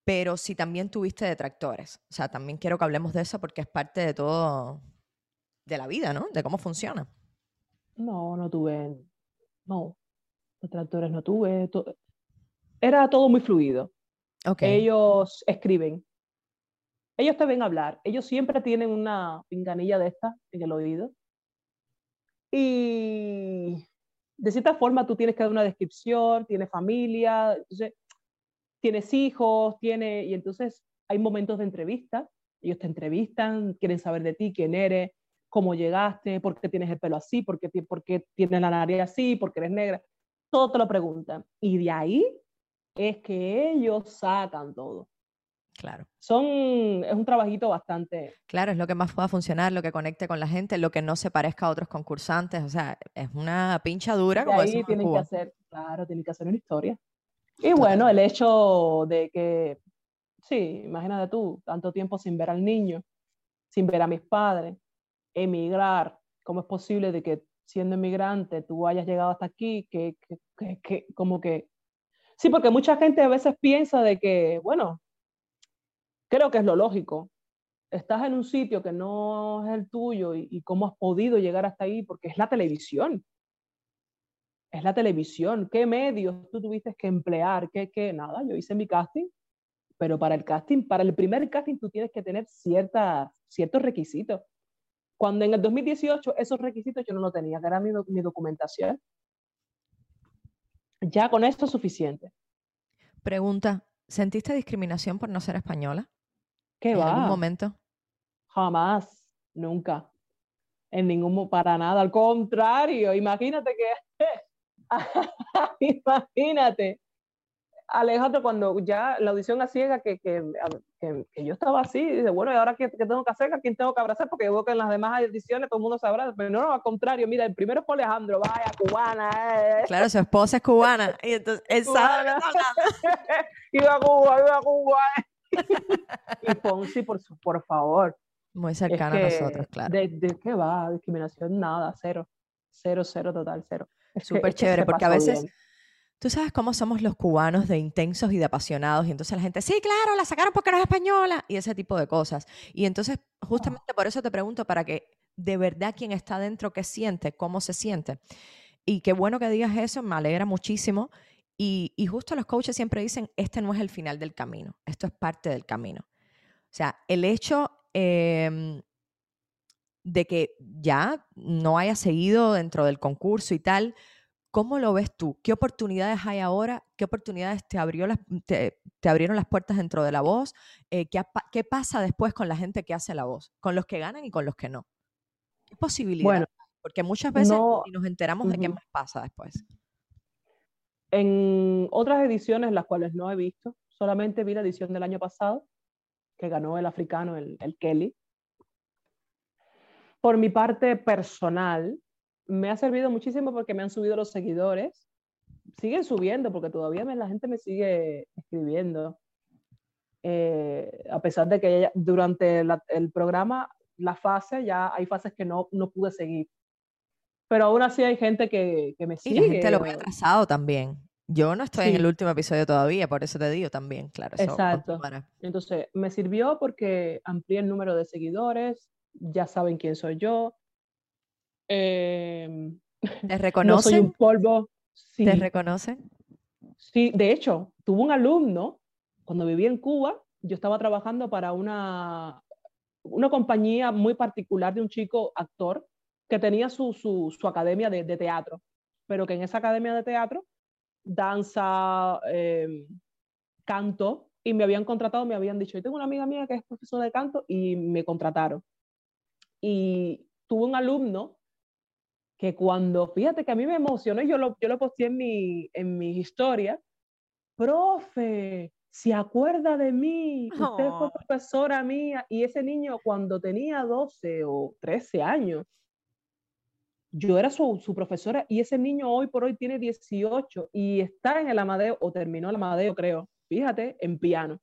pero si también tuviste detractores. O sea, también quiero que hablemos de eso porque es parte de todo, de la vida, ¿no? De cómo funciona. No, no tuve, no, detractores no tuve. Era todo muy fluido. Okay. Ellos escriben. Ellos te ven hablar. Ellos siempre tienen una pinganilla de esta en el oído. Y de cierta forma tú tienes que dar una descripción, tienes familia, tienes hijos, tiene, y entonces hay momentos de entrevista, ellos te entrevistan, quieren saber de ti, quién eres, cómo llegaste, por qué tienes el pelo así, por qué, por qué tienes la nariz así, por qué eres negra, todo te lo preguntan. Y de ahí es que ellos sacan todo. Claro. Son, es un trabajito bastante. Claro, es lo que más pueda funcionar, lo que conecte con la gente, lo que no se parezca a otros concursantes. O sea, es una pincha dura como ahí tienen que hacer, claro, tienen que hacer una historia. Y bueno, el hecho de que, sí, imagínate tú, tanto tiempo sin ver al niño, sin ver a mis padres, emigrar, ¿cómo es posible de que siendo inmigrante tú hayas llegado hasta aquí? Que, que, que, que como que... Sí, porque mucha gente a veces piensa de que, bueno, creo que es lo lógico. Estás en un sitio que no es el tuyo y, cómo has podido llegar hasta ahí, porque es la televisión. Es la televisión. ¿Qué medios tú tuviste que emplear? ¿Qué, qué? Nada, yo hice mi casting, pero para el casting, para el primer casting tú tienes que tener cierta, ciertos requisitos. Cuando en el 2018 esos requisitos yo no lo tenía, que era mi, mi documentación. Ya con esto es suficiente. Pregunta, ¿sentiste discriminación por no ser española? ¿Qué ¿En va? algún momento? Jamás, nunca. En ningún, para nada, al contrario, imagínate que, imagínate, Alejandro, cuando ya la audición a ciega, que, que, que, yo estaba así, dice, bueno, ¿y ahora qué, tengo que hacer? ¿A quién tengo que abrazar? Porque yo veo que en las demás ediciones todo el mundo se abraza, pero no, al contrario, mira, el primero fue Alejandro, vaya, cubana, eh. Claro, su esposa es cubana, y entonces él sabe iba a Cuba, iba a Cuba, eh y Ponzi, por, por favor. Muy cercana a nosotros, claro. ¿De, qué va? Discriminación, nada, cero. Cero, cero, total, cero. súper chévere, porque a veces... Tú sabes cómo somos los cubanos de intensos y de apasionados, y entonces la gente, sí, claro, la sacaron porque no es española, y ese tipo de cosas. Y entonces, justamente por eso te pregunto, para que de verdad quien está dentro, ¿qué siente? ¿Cómo se siente? Y qué bueno que digas eso, me alegra muchísimo. Y, justo los coaches siempre dicen, este no es el final del camino, esto es parte del camino. O sea, el hecho em, de que ya no haya seguido dentro del concurso y tal, ¿cómo lo ves tú? ¿Qué oportunidades hay ahora? ¿Qué oportunidades te, abrió las, te, abrieron las puertas dentro de la voz? Eh, ¿qué, ¿qué, pasa después con la gente que hace la voz? Con los que ganan y con los que no. ¿Qué posibilidades? Porque muchas veces nos enteramos de qué más pasa después. En otras ediciones, las cuales no he visto, solamente vi la edición del año pasado, que ganó el africano, el, Kelly. Por mi parte personal, me ha servido muchísimo porque me han subido los seguidores. Siguen subiendo porque todavía la gente me sigue escribiendo. Eh, a pesar de que durante el programa, la fase, ya hay fases que no, no pude seguir pero aún así hay gente que, que me sigue. Y la gente lo ve atrasado también. Yo no estoy en el último episodio todavía, por eso te digo también, claro. Exacto. Entonces, me sirvió porque amplié el número de seguidores, ya saben quién soy yo. Em, ¿Te reconocen? No soy un polvo. ¿Te reconocen? Sí, de hecho, tuve un alumno, cuando viví en Cuba, yo estaba trabajando para una, una compañía muy particular de un chico actor que tenía su, su, su academia de, de, teatro, pero que en esa academia de teatro, danza, em, canto, y me habían contratado, me habían dicho, yo tengo una amiga mía que es profesora de canto, y me contrataron. Y tuve un alumno que cuando, fíjate que a mí me emocionó, yo lo, yo lo posté en mi, en mi historia, profe, se acuerda de mí, usted fue profesora mía, y ese niño cuando tenía 12 o 13 años, yo era su, profesora y ese niño hoy por hoy tiene 18 y está en el Amadeo, o terminó el Amadeo, creo, fíjate, en piano.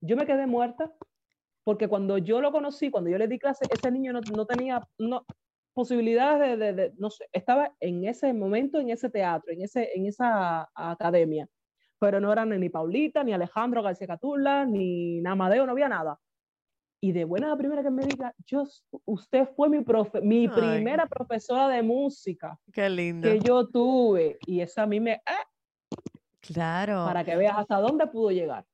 Yo me quedé muerta porque cuando yo lo conocí, cuando yo le di clase, ese niño no, tenía no, posibilidades de, de, no sé, estaba en ese momento, en ese teatro, en, ese, en esa academia, pero no eran ni Paulita, ni Alejandro García Catula, ni Amadeo, no había nada y de buena a primera que me diga, yo, usted fue mi, profe, mi primera profesora de música qué lindo. que yo tuve. Y eso a mí me... ¡ah! claro. Para que veas hasta dónde pudo llegar.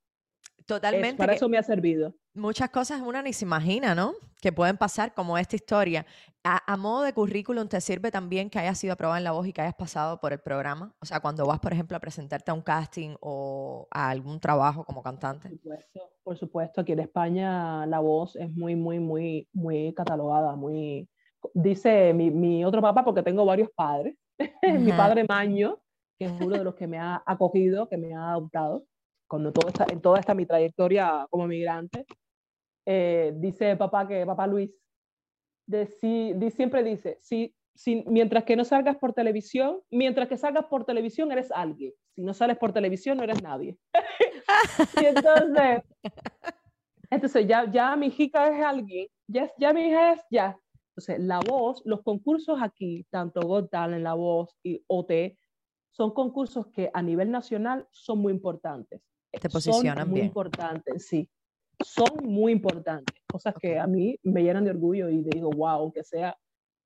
Totalmente. para eso me ha servido. Muchas cosas una ni se imagina, ¿no? Que pueden pasar como esta historia. A, modo de currículum, ¿te sirve también que hayas sido aprobada en La Voz y que hayas pasado por el programa? O sea, cuando vas, por ejemplo, a presentarte a un casting o a algún trabajo como cantante. Por supuesto, por supuesto. Aquí en España La Voz es muy, muy, muy, muy catalogada, muy... Dice mi, mi otro papá, porque tengo varios padres. mi padre Maño, que es uno de los que me ha acogido, que me ha adoptado cuando todo está, en toda esta mi trayectoria como migrante, eh, dice papá que papá Luis, de, si, siempre dice, si, si, mientras que no salgas por televisión, mientras que salgas por televisión eres alguien, si no sales por televisión no eres nadie. y entonces, entonces ya, ya mi hija es alguien, ya, ya mi hija es ya. Entonces, la voz, los concursos aquí, tanto Got Talent, La Voz y OT, son concursos que a nivel nacional son muy importantes te posicionan son muy importantes, sí. Son muy importantes. Cosas que a mí me llenan de orgullo y digo, wow, que sea,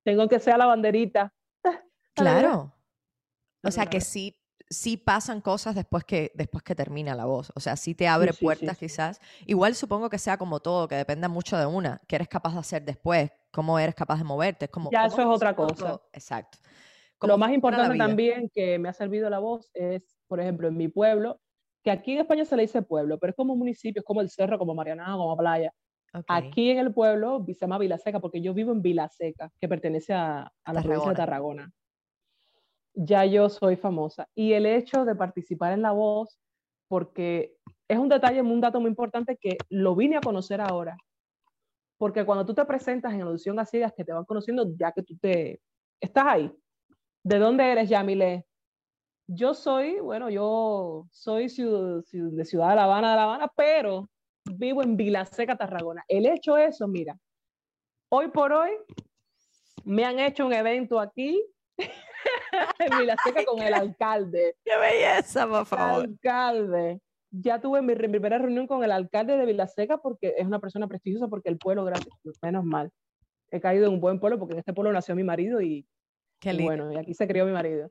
tengo que ser la banderita. Claro. O sea que sí, sí pasan cosas después que, después que termina la voz. O sea, sí te abre puertas quizás. Igual supongo que sea como todo, que dependa mucho de una, que eres capaz de hacer después, cómo eres capaz de moverte. Como, ya, eso es otra cosa. Exacto. Lo más importante también que me ha servido la voz es, por ejemplo, en mi pueblo, que aquí en España se le dice pueblo, pero es como municipio, es como el cerro, como Mariana, como playa. Aquí en el pueblo se llama Vilaseca, porque yo vivo en Vilaseca, que pertenece a, la provincia de Tarragona. Ya yo soy famosa. Y el hecho de participar en La Voz, porque es un detalle, un dato muy importante que lo vine a conocer ahora. Porque cuando tú te presentas en audición a ciegas, que te van conociendo ya que tú te... Estás ahí. ¿De dónde eres, Yamile? Yo soy, bueno, yo soy de Ciudad de La Habana, de La Habana, pero vivo en Vilaseca, Tarragona. El hecho es eso, mira, hoy por hoy me han hecho un evento aquí en Vilaseca con el alcalde. ¡Qué belleza, por favor! Alcalde. Ya tuve mi primera reunión con el alcalde de Vilaseca porque es una persona prestigiosa porque el pueblo, gracias, menos mal. He caído en un buen pueblo porque en este pueblo nació mi marido y, ¡Qué y bueno, y aquí se crió mi marido.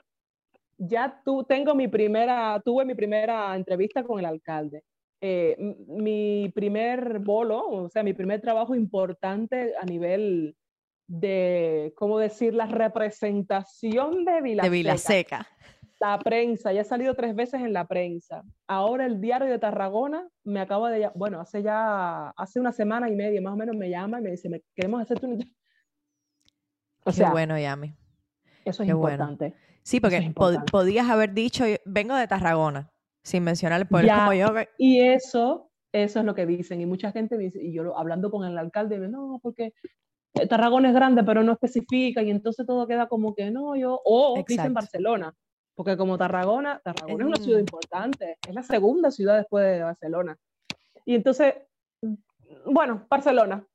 Ya tu, tengo mi primera, tuve mi primera entrevista con el alcalde. Eh, mi primer bolo, o sea, mi primer trabajo importante a nivel de, ¿cómo decir?, la representación de Vilaseca. de Vilaseca. La prensa, ya he salido tres veces en la prensa. Ahora el diario de Tarragona me acaba de, bueno, hace ya, hace una semana y media más o menos me llama y me dice, "Me- queremos hacerte un... O Qué sea, bueno, Yami. eso es qué bueno. Sí, porque podías haber dicho, "Yo vengo de Tarragona, sin mencionar el pueblo. Ya. como yo, Y eso, eso es lo que dicen. Y mucha gente me dice, y yo hablando con el alcalde, me no, porque Tarragona es grande, pero no especifica, y entonces todo queda como que no, yo, o dicen Exacto. Barcelona, porque como Tarragona, Tarragona es una ciudad Mm. importante, es la segunda ciudad después de Barcelona. Y entonces, mm, bueno, Barcelona.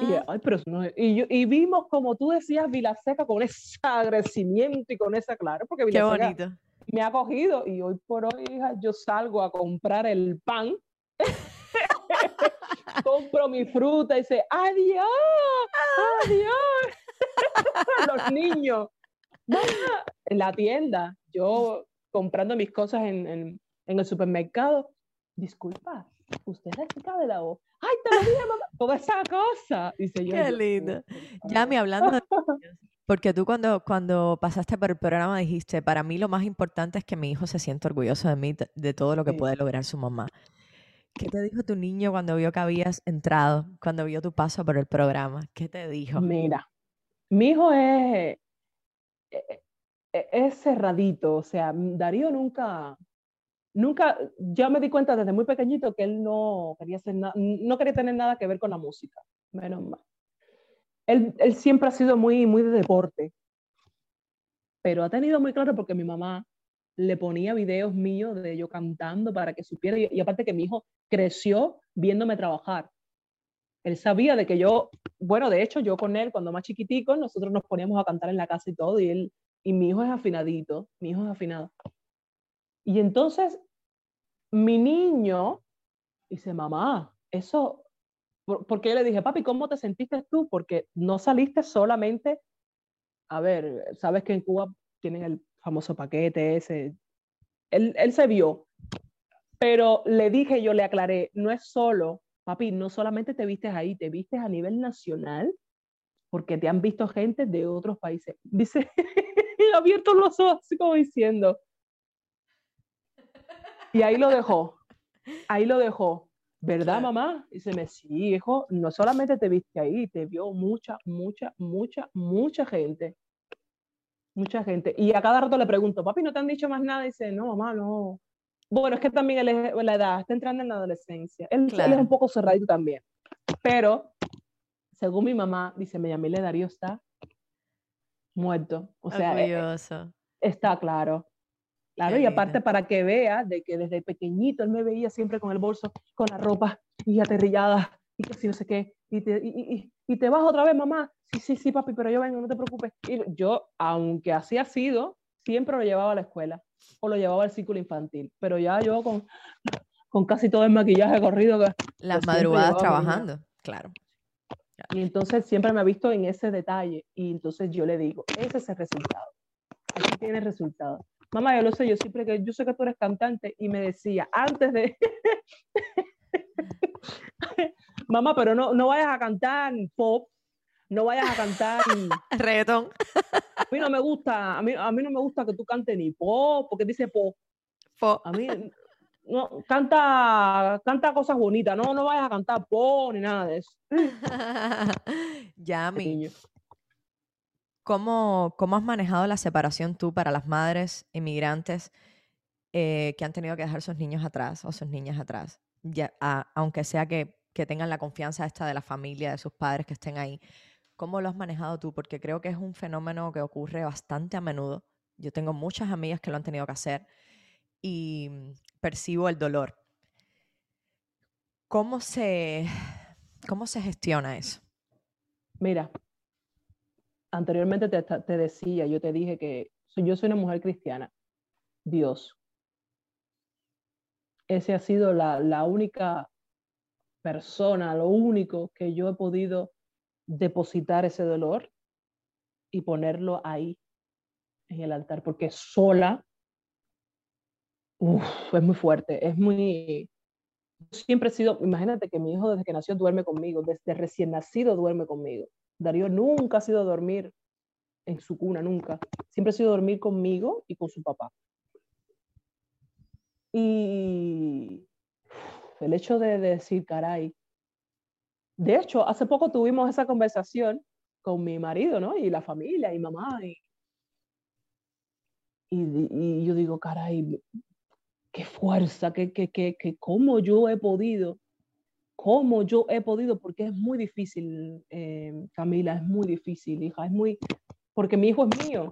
Y, yo, "Ay, pero eso no es-". y, yo- y vimos, como tú decías, Vilaseca con ese agradecimiento y con esa, claro, porque qué Vilaseca bonito. me ha cogido y hoy por hoy, hija, yo salgo a comprar el pan, compro mi fruta y dice, adiós, adiós, los niños, en la tienda, yo comprando mis cosas en, en- en el supermercado, disculpa, usted es la chica de la voz, ay, te lo dije, mamá, toda esa cosa, dice yo. Qué "Dios mío, lindo. Yami, favor". hablando de niños, porque tú cuando, cuando pasaste por el programa dijiste, para mí lo más importante es que mi hijo se sienta orgulloso de mí, de, todo lo que Sí. puede lograr su mamá. ¿Qué te dijo tu niño cuando vio que habías entrado, cuando vio tu paso por el programa? ¿Qué te dijo? Mira, mi hijo es, e- e- es cerradito, o sea, Darío nunca, nunca, yo me di cuenta desde muy pequeñito que él no quería hacer nada, no quería tener nada que ver con la música, menos mal. Él, él siempre ha sido muy, muy de deporte, pero ha tenido muy claro porque mi mamá le ponía videos míos de yo cantando para que supiera, y, y aparte que mi hijo creció viéndome trabajar. Él sabía de que yo, bueno, de hecho yo con él cuando más chiquitico, nosotros nos poníamos a cantar en la casa y todo, y él, y mi hijo es afinadito, mi hijo es afinado. Y entonces mi niño dice, mamá, eso, por- porque yo le dije, papi, ¿cómo te sentiste tú? Porque no saliste solamente, a ver, sabes que en Cuba tienen el famoso paquete ese, él, él se vio, pero le dije, yo le aclaré, no es solo, papi, no solamente te vistes ahí, te vistes a nivel nacional, porque te han visto gente de otros países. Dice, abierto los ojos, como diciendo. Y ahí lo dejó, ahí lo dejó. ¿Verdad, Claro. mamá? Dice, me sí, hijo, no solamente te viste ahí, te vio mucha, mucha, mucha, mucha gente. Mucha gente. Y a cada rato le pregunto, papi, ¿no te han dicho más nada? dice, no, mamá, no. Bueno, es que también él es la edad, está entrando en la adolescencia. Él, él es Claro. un poco cerradito también. Pero, según mi mamá, dice, Yamile Darío está muerto. O sea, eh, Orgulloso. está claro. Claro, y aparte para que vea de que desde pequeñito él me veía siempre con el bolso, con la ropa y aterrillada y que si no sé qué, y te, y, y- y- te vas otra vez, mamá. Sí, sí, sí, papi, pero yo vengo, no te preocupes. Y yo, aunque así ha sido, siempre lo llevaba a la escuela o lo llevaba al círculo infantil, pero ya yo con, con casi todo el maquillaje corrido. que- Las madrugadas trabajando, claro. Y entonces siempre me ha visto en ese detalle. Y entonces yo le digo, ese es el resultado. Aquí tiene el resultado. Mamá, yo lo sé, yo siempre que yo sé que tú eres cantante y me decía antes de Mamá, pero no, no vayas a cantar pop, no vayas a cantar Reggaetón. a mí no me gusta, a mí, a mí no me gusta que tú cantes ni pop, porque dice pop. A mí no canta canta cosas bonitas, no no vayas a cantar pop ni nada de eso. Yami, Niño. ¿Cómo, ¿cómo has manejado la separación tú para las madres inmigrantes eh, que han tenido que dejar sus niños atrás o sus niñas atrás? Ya, aunque sea que, que tengan la confianza esta de la familia, de sus padres que estén ahí. ¿Cómo lo has manejado tú? Porque creo que es un fenómeno que ocurre bastante a menudo. Yo tengo muchas amigas que lo han tenido que hacer y percibo el dolor. ¿Cómo se, cómo se gestiona eso? Mira, anteriormente te, te decía, yo te dije que yo soy una mujer cristiana. Dios. Ese ha sido la, la única persona, lo único que yo he podido depositar ese dolor y ponerlo ahí en el altar, porque sola es muy fuerte, es muy... Siempre he sido, imagínate que mi hijo desde que nació duerme conmigo, desde recién nacido duerme conmigo. Darío nunca ha sido dormir en su cuna, nunca. Siempre ha sido dormir conmigo y con su papá. Y el hecho de, decir, caray, de hecho, hace poco tuvimos esa conversación con mi marido, ¿no? Y la familia, y mamá, y, y, yo digo, caray, qué fuerza, que, que, que, que cómo yo he podido, cómo yo he podido, porque es muy difícil, eh, Camila, es muy difícil, hija, es muy, porque mi hijo es mío,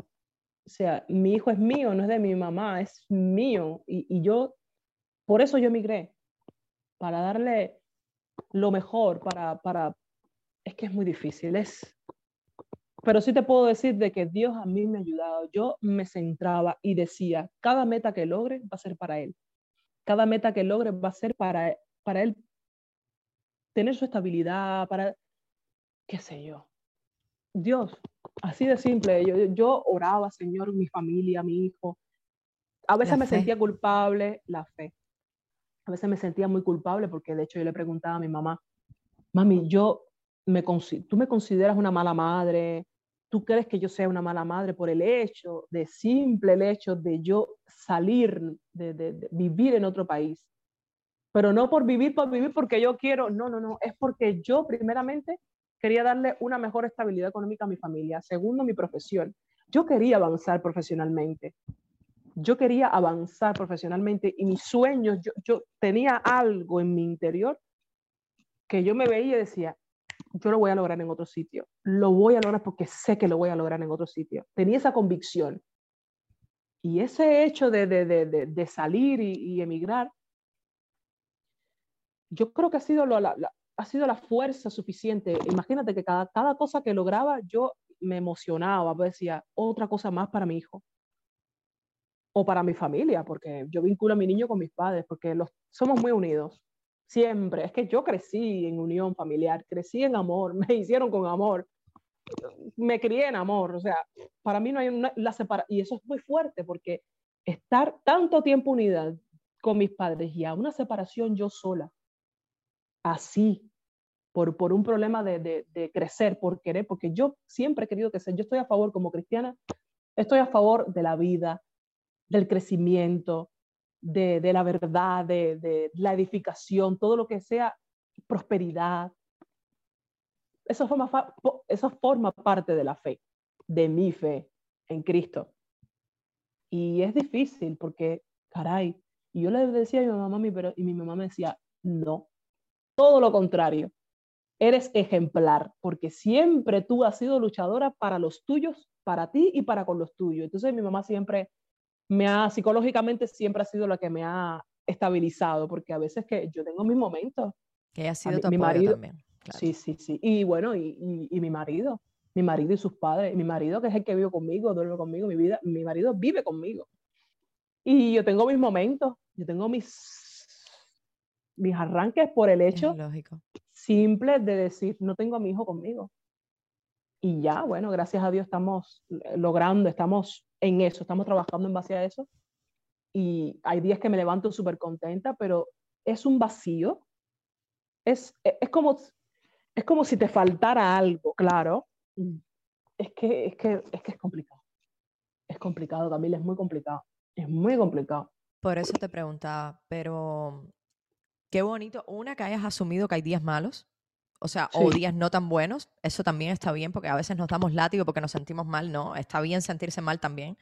o sea, mi hijo es mío, no es de mi mamá, es mío, y, y yo, por eso yo emigré, para darle lo mejor, para, para, es que es muy difícil, es, pero sí te puedo decir de que Dios a mí me ha ayudado. Yo me centraba y decía, cada meta que logre va a ser para Él. Cada meta que logre va a ser para, para Él tener su estabilidad, para, qué sé yo. Dios, así de simple. Yo, yo oraba, Señor, mi familia, mi hijo. A veces me sentía culpable, la fe. A veces me sentía muy culpable porque de hecho yo le preguntaba a mi mamá, mami, yo me, tú me consideras una mala madre, tú crees que yo sea una mala madre por el hecho, de simple el hecho de yo salir, de, vivir en otro país. Pero no por vivir, por vivir porque yo quiero, no, no, no, es porque yo primeramente quería darle una mejor estabilidad económica a mi familia. Segundo, mi profesión. Yo quería avanzar profesionalmente. Yo quería avanzar profesionalmente y mis sueños, yo, yo tenía algo en mi interior que yo me veía y decía, yo lo voy a lograr en otro sitio. Lo voy a lograr porque sé que lo voy a lograr en otro sitio. Tenía esa convicción. Y ese hecho de, de, de, de salir y, y, emigrar, yo creo que ha sido, lo, la, ha sido la fuerza suficiente. Imagínate que cada, cada cosa que lograba, yo me emocionaba, pues decía, otra cosa más para mi hijo. O para mi familia, porque yo vinculo a mi niño con mis padres, porque los, somos muy unidos. Siempre. Es que yo crecí en unión familiar, crecí en amor, me hicieron con amor, me crié en amor. O sea, para mí no hay una, la separación. Y eso es muy fuerte porque estar tanto tiempo unida con mis padres y a una separación yo sola, así, por, por un problema de, de, de, crecer, por querer, porque yo siempre he querido crecer. Yo estoy a favor, como cristiana, estoy a favor de la vida, del crecimiento, de, la verdad, de, la edificación, todo lo que sea prosperidad. Eso forma, eso forma parte de la fe, de mi fe en Cristo. Y es difícil porque, caray, yo le decía a mi mamá, pero, y mi mamá me decía, no, todo lo contrario, eres ejemplar, porque siempre tú has sido luchadora para los tuyos, para ti y para con los tuyos. Entonces mi mamá siempre me ha, psicológicamente siempre ha sido la que me ha estabilizado, porque a veces que yo tengo mis momentos. Que ha sido tu mi marido también. Sí, sí, sí. Y bueno, y, y, mi marido, mi marido y sus padres, mi marido que es el que vive conmigo, duerme conmigo, mi vida, mi marido vive conmigo. Y yo tengo mis momentos, yo tengo mis, mis arranques por el hecho simple de decir, no tengo a mi hijo conmigo. Y ya, bueno, gracias a Dios estamos eh, logrando, estamos en eso, estamos trabajando en base a eso. Y hay días que me levanto súper contenta, pero es un vacío. Es, e, es, como, es como si te faltara algo, claro. Es que, es que, es que es complicado. Es complicado, Camila, es muy complicado. Es muy complicado. Por eso te preguntaba, pero qué bonito, una, que hayas asumido que hay días malos, o sea, o días no tan buenos, eso también está bien, porque a veces nos damos látigo porque nos sentimos mal, no, está bien sentirse mal también.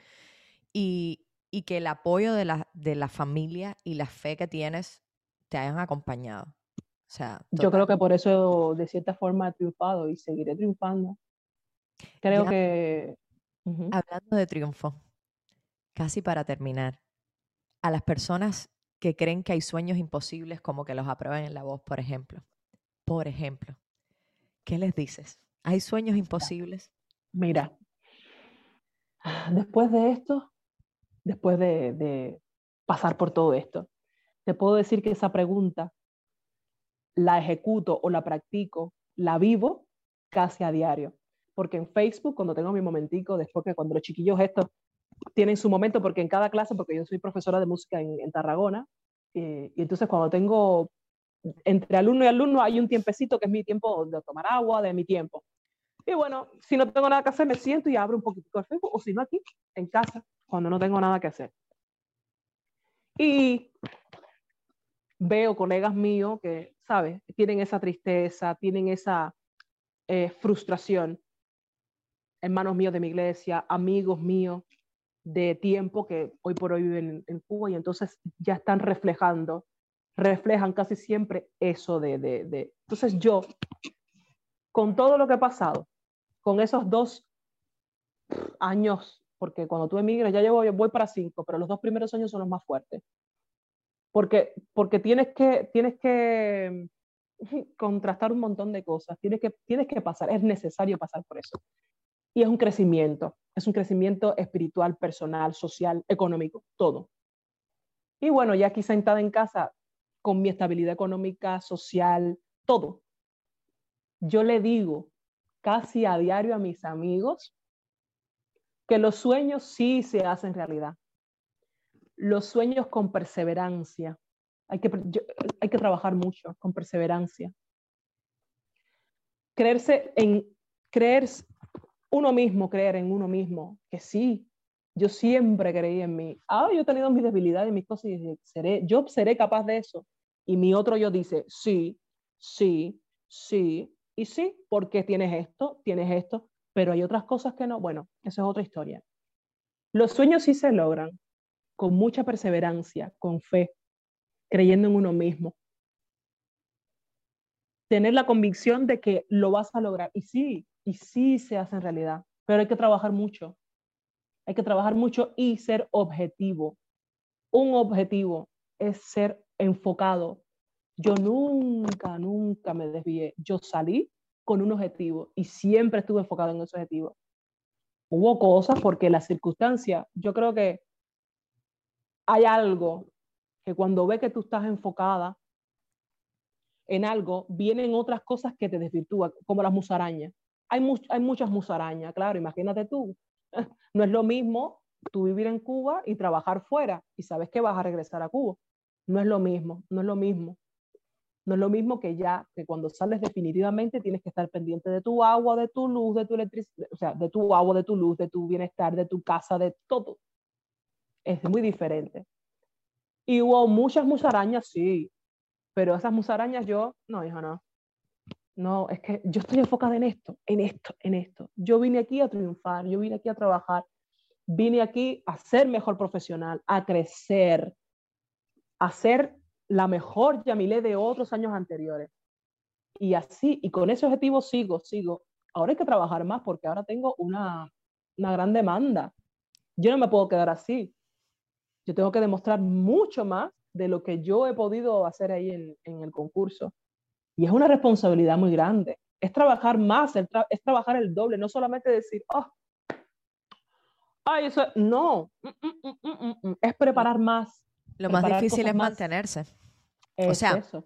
Y, y que el apoyo de la, de la familia y la fe que tienes te hayan acompañado. O sea, yo creo que por eso de cierta forma he triunfado y seguiré triunfando. Creo que... Hablando de triunfo, casi para terminar, a las personas que creen que hay sueños imposibles como que los aprueben en la voz, por ejemplo por ejemplo, ¿qué les dices? ¿Hay sueños imposibles? Mira, Después de esto, después de, de pasar por todo esto, te puedo decir que esa pregunta la ejecuto o la practico, la vivo casi a diario. Porque en Facebook, cuando tengo mi momentico, después que cuando los chiquillos estos tienen su momento, porque en cada clase, porque yo soy profesora de música en, Tarragona, eh, y entonces cuando tengo entre alumno y alumno hay un tiempecito que es mi tiempo de tomar agua, de mi tiempo. Y bueno, si no tengo nada que hacer, me siento y abro un poquito el Facebook, o si no aquí, en casa, cuando no tengo nada que hacer. Y veo colegas míos que, ¿sabes? Tienen esa tristeza, tienen esa eh, frustración. Hermanos míos de mi iglesia, amigos míos de tiempo que hoy por hoy viven en, Cuba y entonces ya están reflejando, reflejan casi siempre eso de, de, de... Entonces yo, con todo lo que he pasado, con esos dos años, porque cuando tú emigras, ya llevo, voy para cinco, pero los dos primeros años son los más fuertes porque, porque tienes, que, tienes que contrastar un montón de cosas, tienes que, tienes que pasar, es necesario pasar por eso. Y es un crecimiento, es un crecimiento espiritual, personal, social, económico, todo. Y bueno, ya aquí sentada en casa, con mi estabilidad económica, social, todo. Yo le digo casi a diario a mis amigos que los sueños sí se hacen realidad los sueños con perseverancia. Hay que, hay que trabajar mucho con perseverancia. Creerse en, creer uno mismo, creer en uno mismo, que sí, yo siempre creí en mí. Ah, yo he tenido mis debilidades mis cosas y seré, yo seré capaz de eso. Y mi otro yo dice, sí, sí, sí, y sí, porque tienes esto, tienes esto, pero hay otras cosas que no. Bueno, eso es otra historia. Los sueños sí se logran, con mucha perseverancia, con fe, creyendo en uno mismo. Tener la convicción de que lo vas a lograr. Y sí, y sí se hace en realidad, pero hay que trabajar mucho. Hay que trabajar mucho y ser objetivo. Un objetivo es ser enfocado. Yo nunca, nunca me desvié. Yo salí con un objetivo y siempre estuve enfocado en ese objetivo. Hubo cosas porque la circunstancia, yo creo que hay algo que cuando ve que tú estás enfocada en algo, vienen otras cosas que te desvirtúan, como las musarañas. Hay, hay muchas musarañas, claro, imagínate tú. No es lo mismo tú vivir en Cuba y trabajar fuera y sabes que vas a regresar a Cuba. No es lo mismo, no es lo mismo. No es lo mismo que ya, que cuando sales definitivamente tienes que estar pendiente de tu agua, de tu luz, de tu electricidad, o sea, de tu agua, de tu luz, de tu bienestar, de tu casa, de todo es muy diferente. Y hubo muchas musarañas, sí, pero esas musarañas yo, no, hija, no. No, es que yo estoy enfocada en esto, en esto, en esto. Yo vine aquí a triunfar, yo vine aquí a trabajar, vine aquí a ser mejor profesional, a crecer, a ser la mejor Yamilé de otros años anteriores. Y así, y con ese objetivo sigo, sigo. Ahora hay que trabajar más porque ahora tengo una, una gran demanda. Yo no me puedo quedar así yo tengo que demostrar mucho más de lo que yo he podido hacer ahí en, en el concurso. Y es una responsabilidad muy grande. Es trabajar más, es trabajar el doble, no solamente decir, oh, ay, eso, no, mm, mm, mm, es preparar más. Lo más difícil es mantenerse. o sea, eso.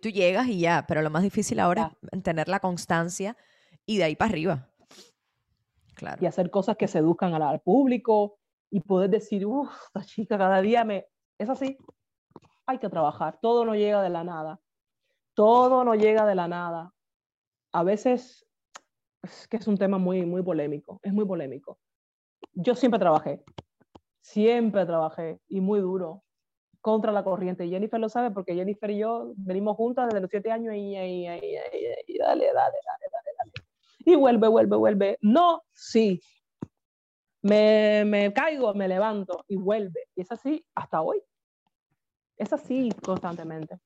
tú llegas y ya, pero lo más difícil ahora es mantener la constancia y de ahí para arriba. Claro. Y hacer cosas que seduzcan al, al público, y poder decir, uff, esta chica cada día me... Es así, hay que trabajar, todo no llega de la nada, todo no llega de la nada. A veces es que es un tema muy, muy polémico, es muy polémico. Yo siempre trabajé, siempre trabajé y muy duro contra la corriente. Jennifer lo sabe porque Jennifer y yo venimos juntas desde los siete años y, y, y, y dale, dale, dale, dale, dale. Y vuelve, vuelve, vuelve. No, sí, me, me caigo, me levanto y vuelve. Y es así hasta hoy. Es así constantemente.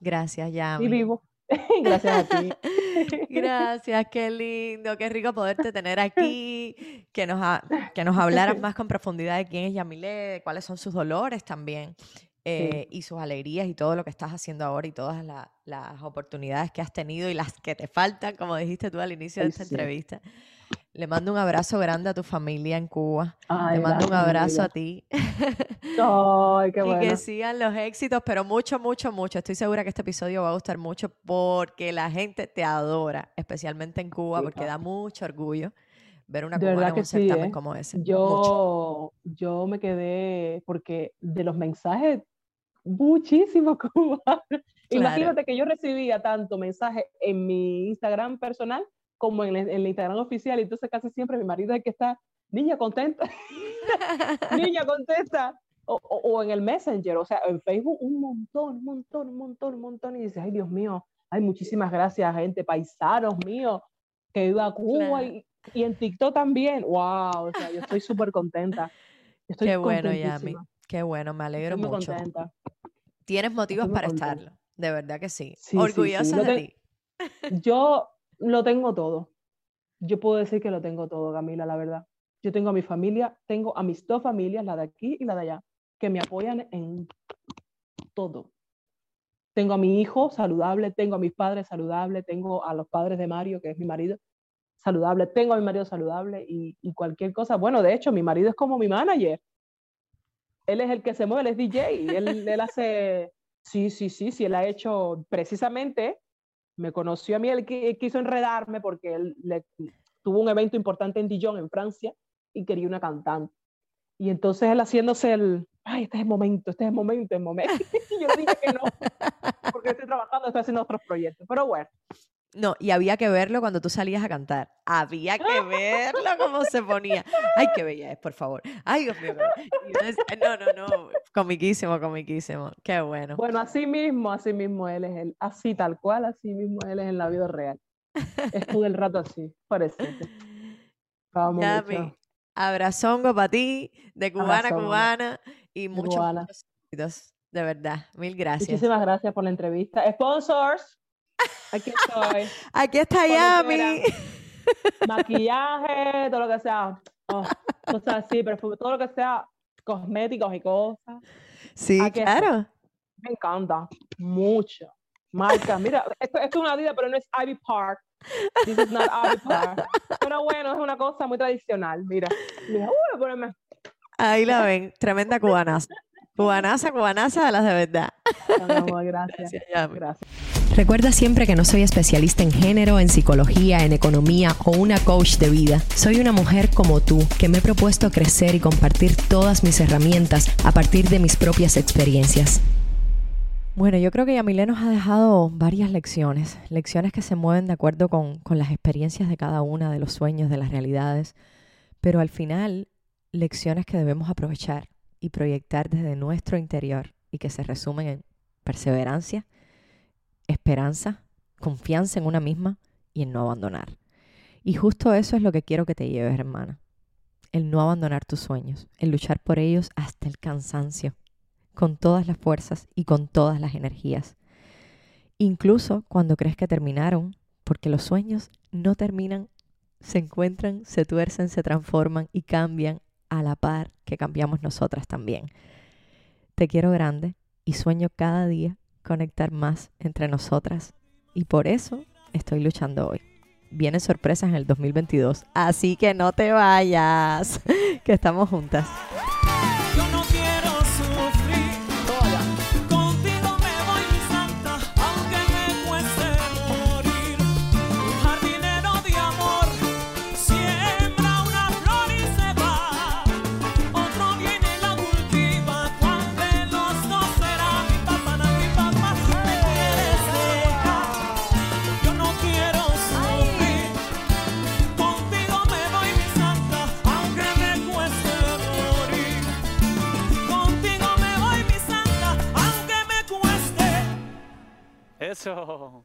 Gracias, ya. Y vivo. Gracias a ti. Gracias, qué lindo, qué rico poderte tener aquí, que nos, que nos hablaras más con profundidad de quién es Yamile, de cuáles son sus dolores también eh, y sus alegrías y todo lo que estás haciendo ahora y todas las oportunidades que has tenido y las que te faltan, como dijiste tú al inicio de esta entrevista Le mando un abrazo grande a tu familia en Cuba. Ay, Te mando un abrazo a ti. Ay, qué Y bueno. que sigan los éxitos, pero mucho, mucho, mucho. Estoy segura que este episodio va a gustar mucho porque la gente te adora, especialmente en Cuba, porque da mucho orgullo ver una cubana en un sí, certamen ¿eh? como ese. Mucho. Yo, yo me quedé, porque de los mensajes, muchísimos cubanos. Imagínate que yo recibía tanto mensaje en mi Instagram personal como en el, en el Instagram oficial, entonces casi siempre mi marido es el que está, niña contenta, niña contenta, o, o- o en el Messenger, o sea, en Facebook un montón, un montón, un montón, un montón, y dices, ay Dios mío, ay, muchísimas gracias, gente, paisanos míos, que iba a Cuba, Claro. y, y en TikTok también, wow, o sea, yo estoy súper contenta. Estoy Qué bueno, Yami. Qué bueno, me alegro estoy muy mucho. contenta. Tienes motivos para contenta. estarlo. De verdad que sí. Sí, sí, sí, Orgullosa lo de te- ti. Yo lo tengo todo. Yo puedo decir que lo tengo todo, Camila, la verdad. Yo tengo a mi familia, tengo a mis dos familias, la de aquí y la de allá, que me apoyan en todo. Tengo a mi hijo saludable, tengo a mis padres saludables, tengo a los padres de Mario, que es mi marido, saludable, tengo a mi marido saludable y, y cualquier cosa. Bueno, de hecho, mi marido es como mi manager. Él es el que se mueve, él es DJ, él, él hace, sí, sí, sí, sí, él ha hecho precisamente me conoció a mí, él, qui- quiso enredarme porque él tuvo un evento importante en Dijon, en Francia, y quería una cantante. Y entonces él haciéndose el, ay, este es el momento, este es el momento, el momento. y yo dije que no, porque estoy trabajando, estoy haciendo otros proyectos. Pero bueno, No, y había que verlo cuando tú salías a cantar. Había que verlo cómo se ponía. Ay, qué bella es, por favor. Ay, Dios mío. No, no, no. Comiquísimo, comiquísimo. Qué bueno. bueno, así mismo, así mismo él es él, así tal cual, así mismo él es en la vida real. Es todo el rato así, parece. Vamos Yami, mucho. abrazongo para ti, de cubana a cubana, y muchos. De verdad. Mil gracias. Muchísimas gracias por la entrevista. Sponsors, aquí estoy. Aquí está Yami. maquillaje, todo lo que sea, oh, cosas así, perfume, todo lo que sea cosméticos y cosas. Sí, Aquí estoy. claro. Me encanta, mucho. Marca, mira, esto, esto es una Adidas, pero no es Ivy Park. This is not Ivy Park. Pero bueno, es una cosa muy tradicional. Mira, ponerme. Ahí la ven. Tremenda cubanaza. Cubanaza, cubanaza de las de verdad. amor, gracias. Gracias. Recuerda siempre que no soy especialista en género, en psicología, en economía o una coach de vida. Soy una mujer como tú que me he propuesto crecer y compartir todas mis herramientas a partir de mis propias experiencias. Bueno, yo creo que Yamile nos ha dejado varias lecciones, lecciones que se mueven de acuerdo con, con las experiencias de cada una, de los sueños, de las realidades, pero al final lecciones que debemos aprovechar y proyectar desde nuestro interior y que se resumen en perseverancia, esperanza, confianza en una misma y en no abandonar. Y justo eso es lo que quiero que te lleves, hermana. El no abandonar tus sueños, el luchar por ellos hasta el cansancio, con todas las fuerzas y con todas las energías. Incluso cuando crees que terminaron, porque los sueños no terminan, se encuentran, se tuercen, se transforman y cambian a la par que cambiamos nosotras también. Te quiero grande y sueño cada día conectar más entre nosotras y por eso estoy luchando hoy. Vienen sorpresas en el 2022, así que no te vayas, que estamos juntas. Eso.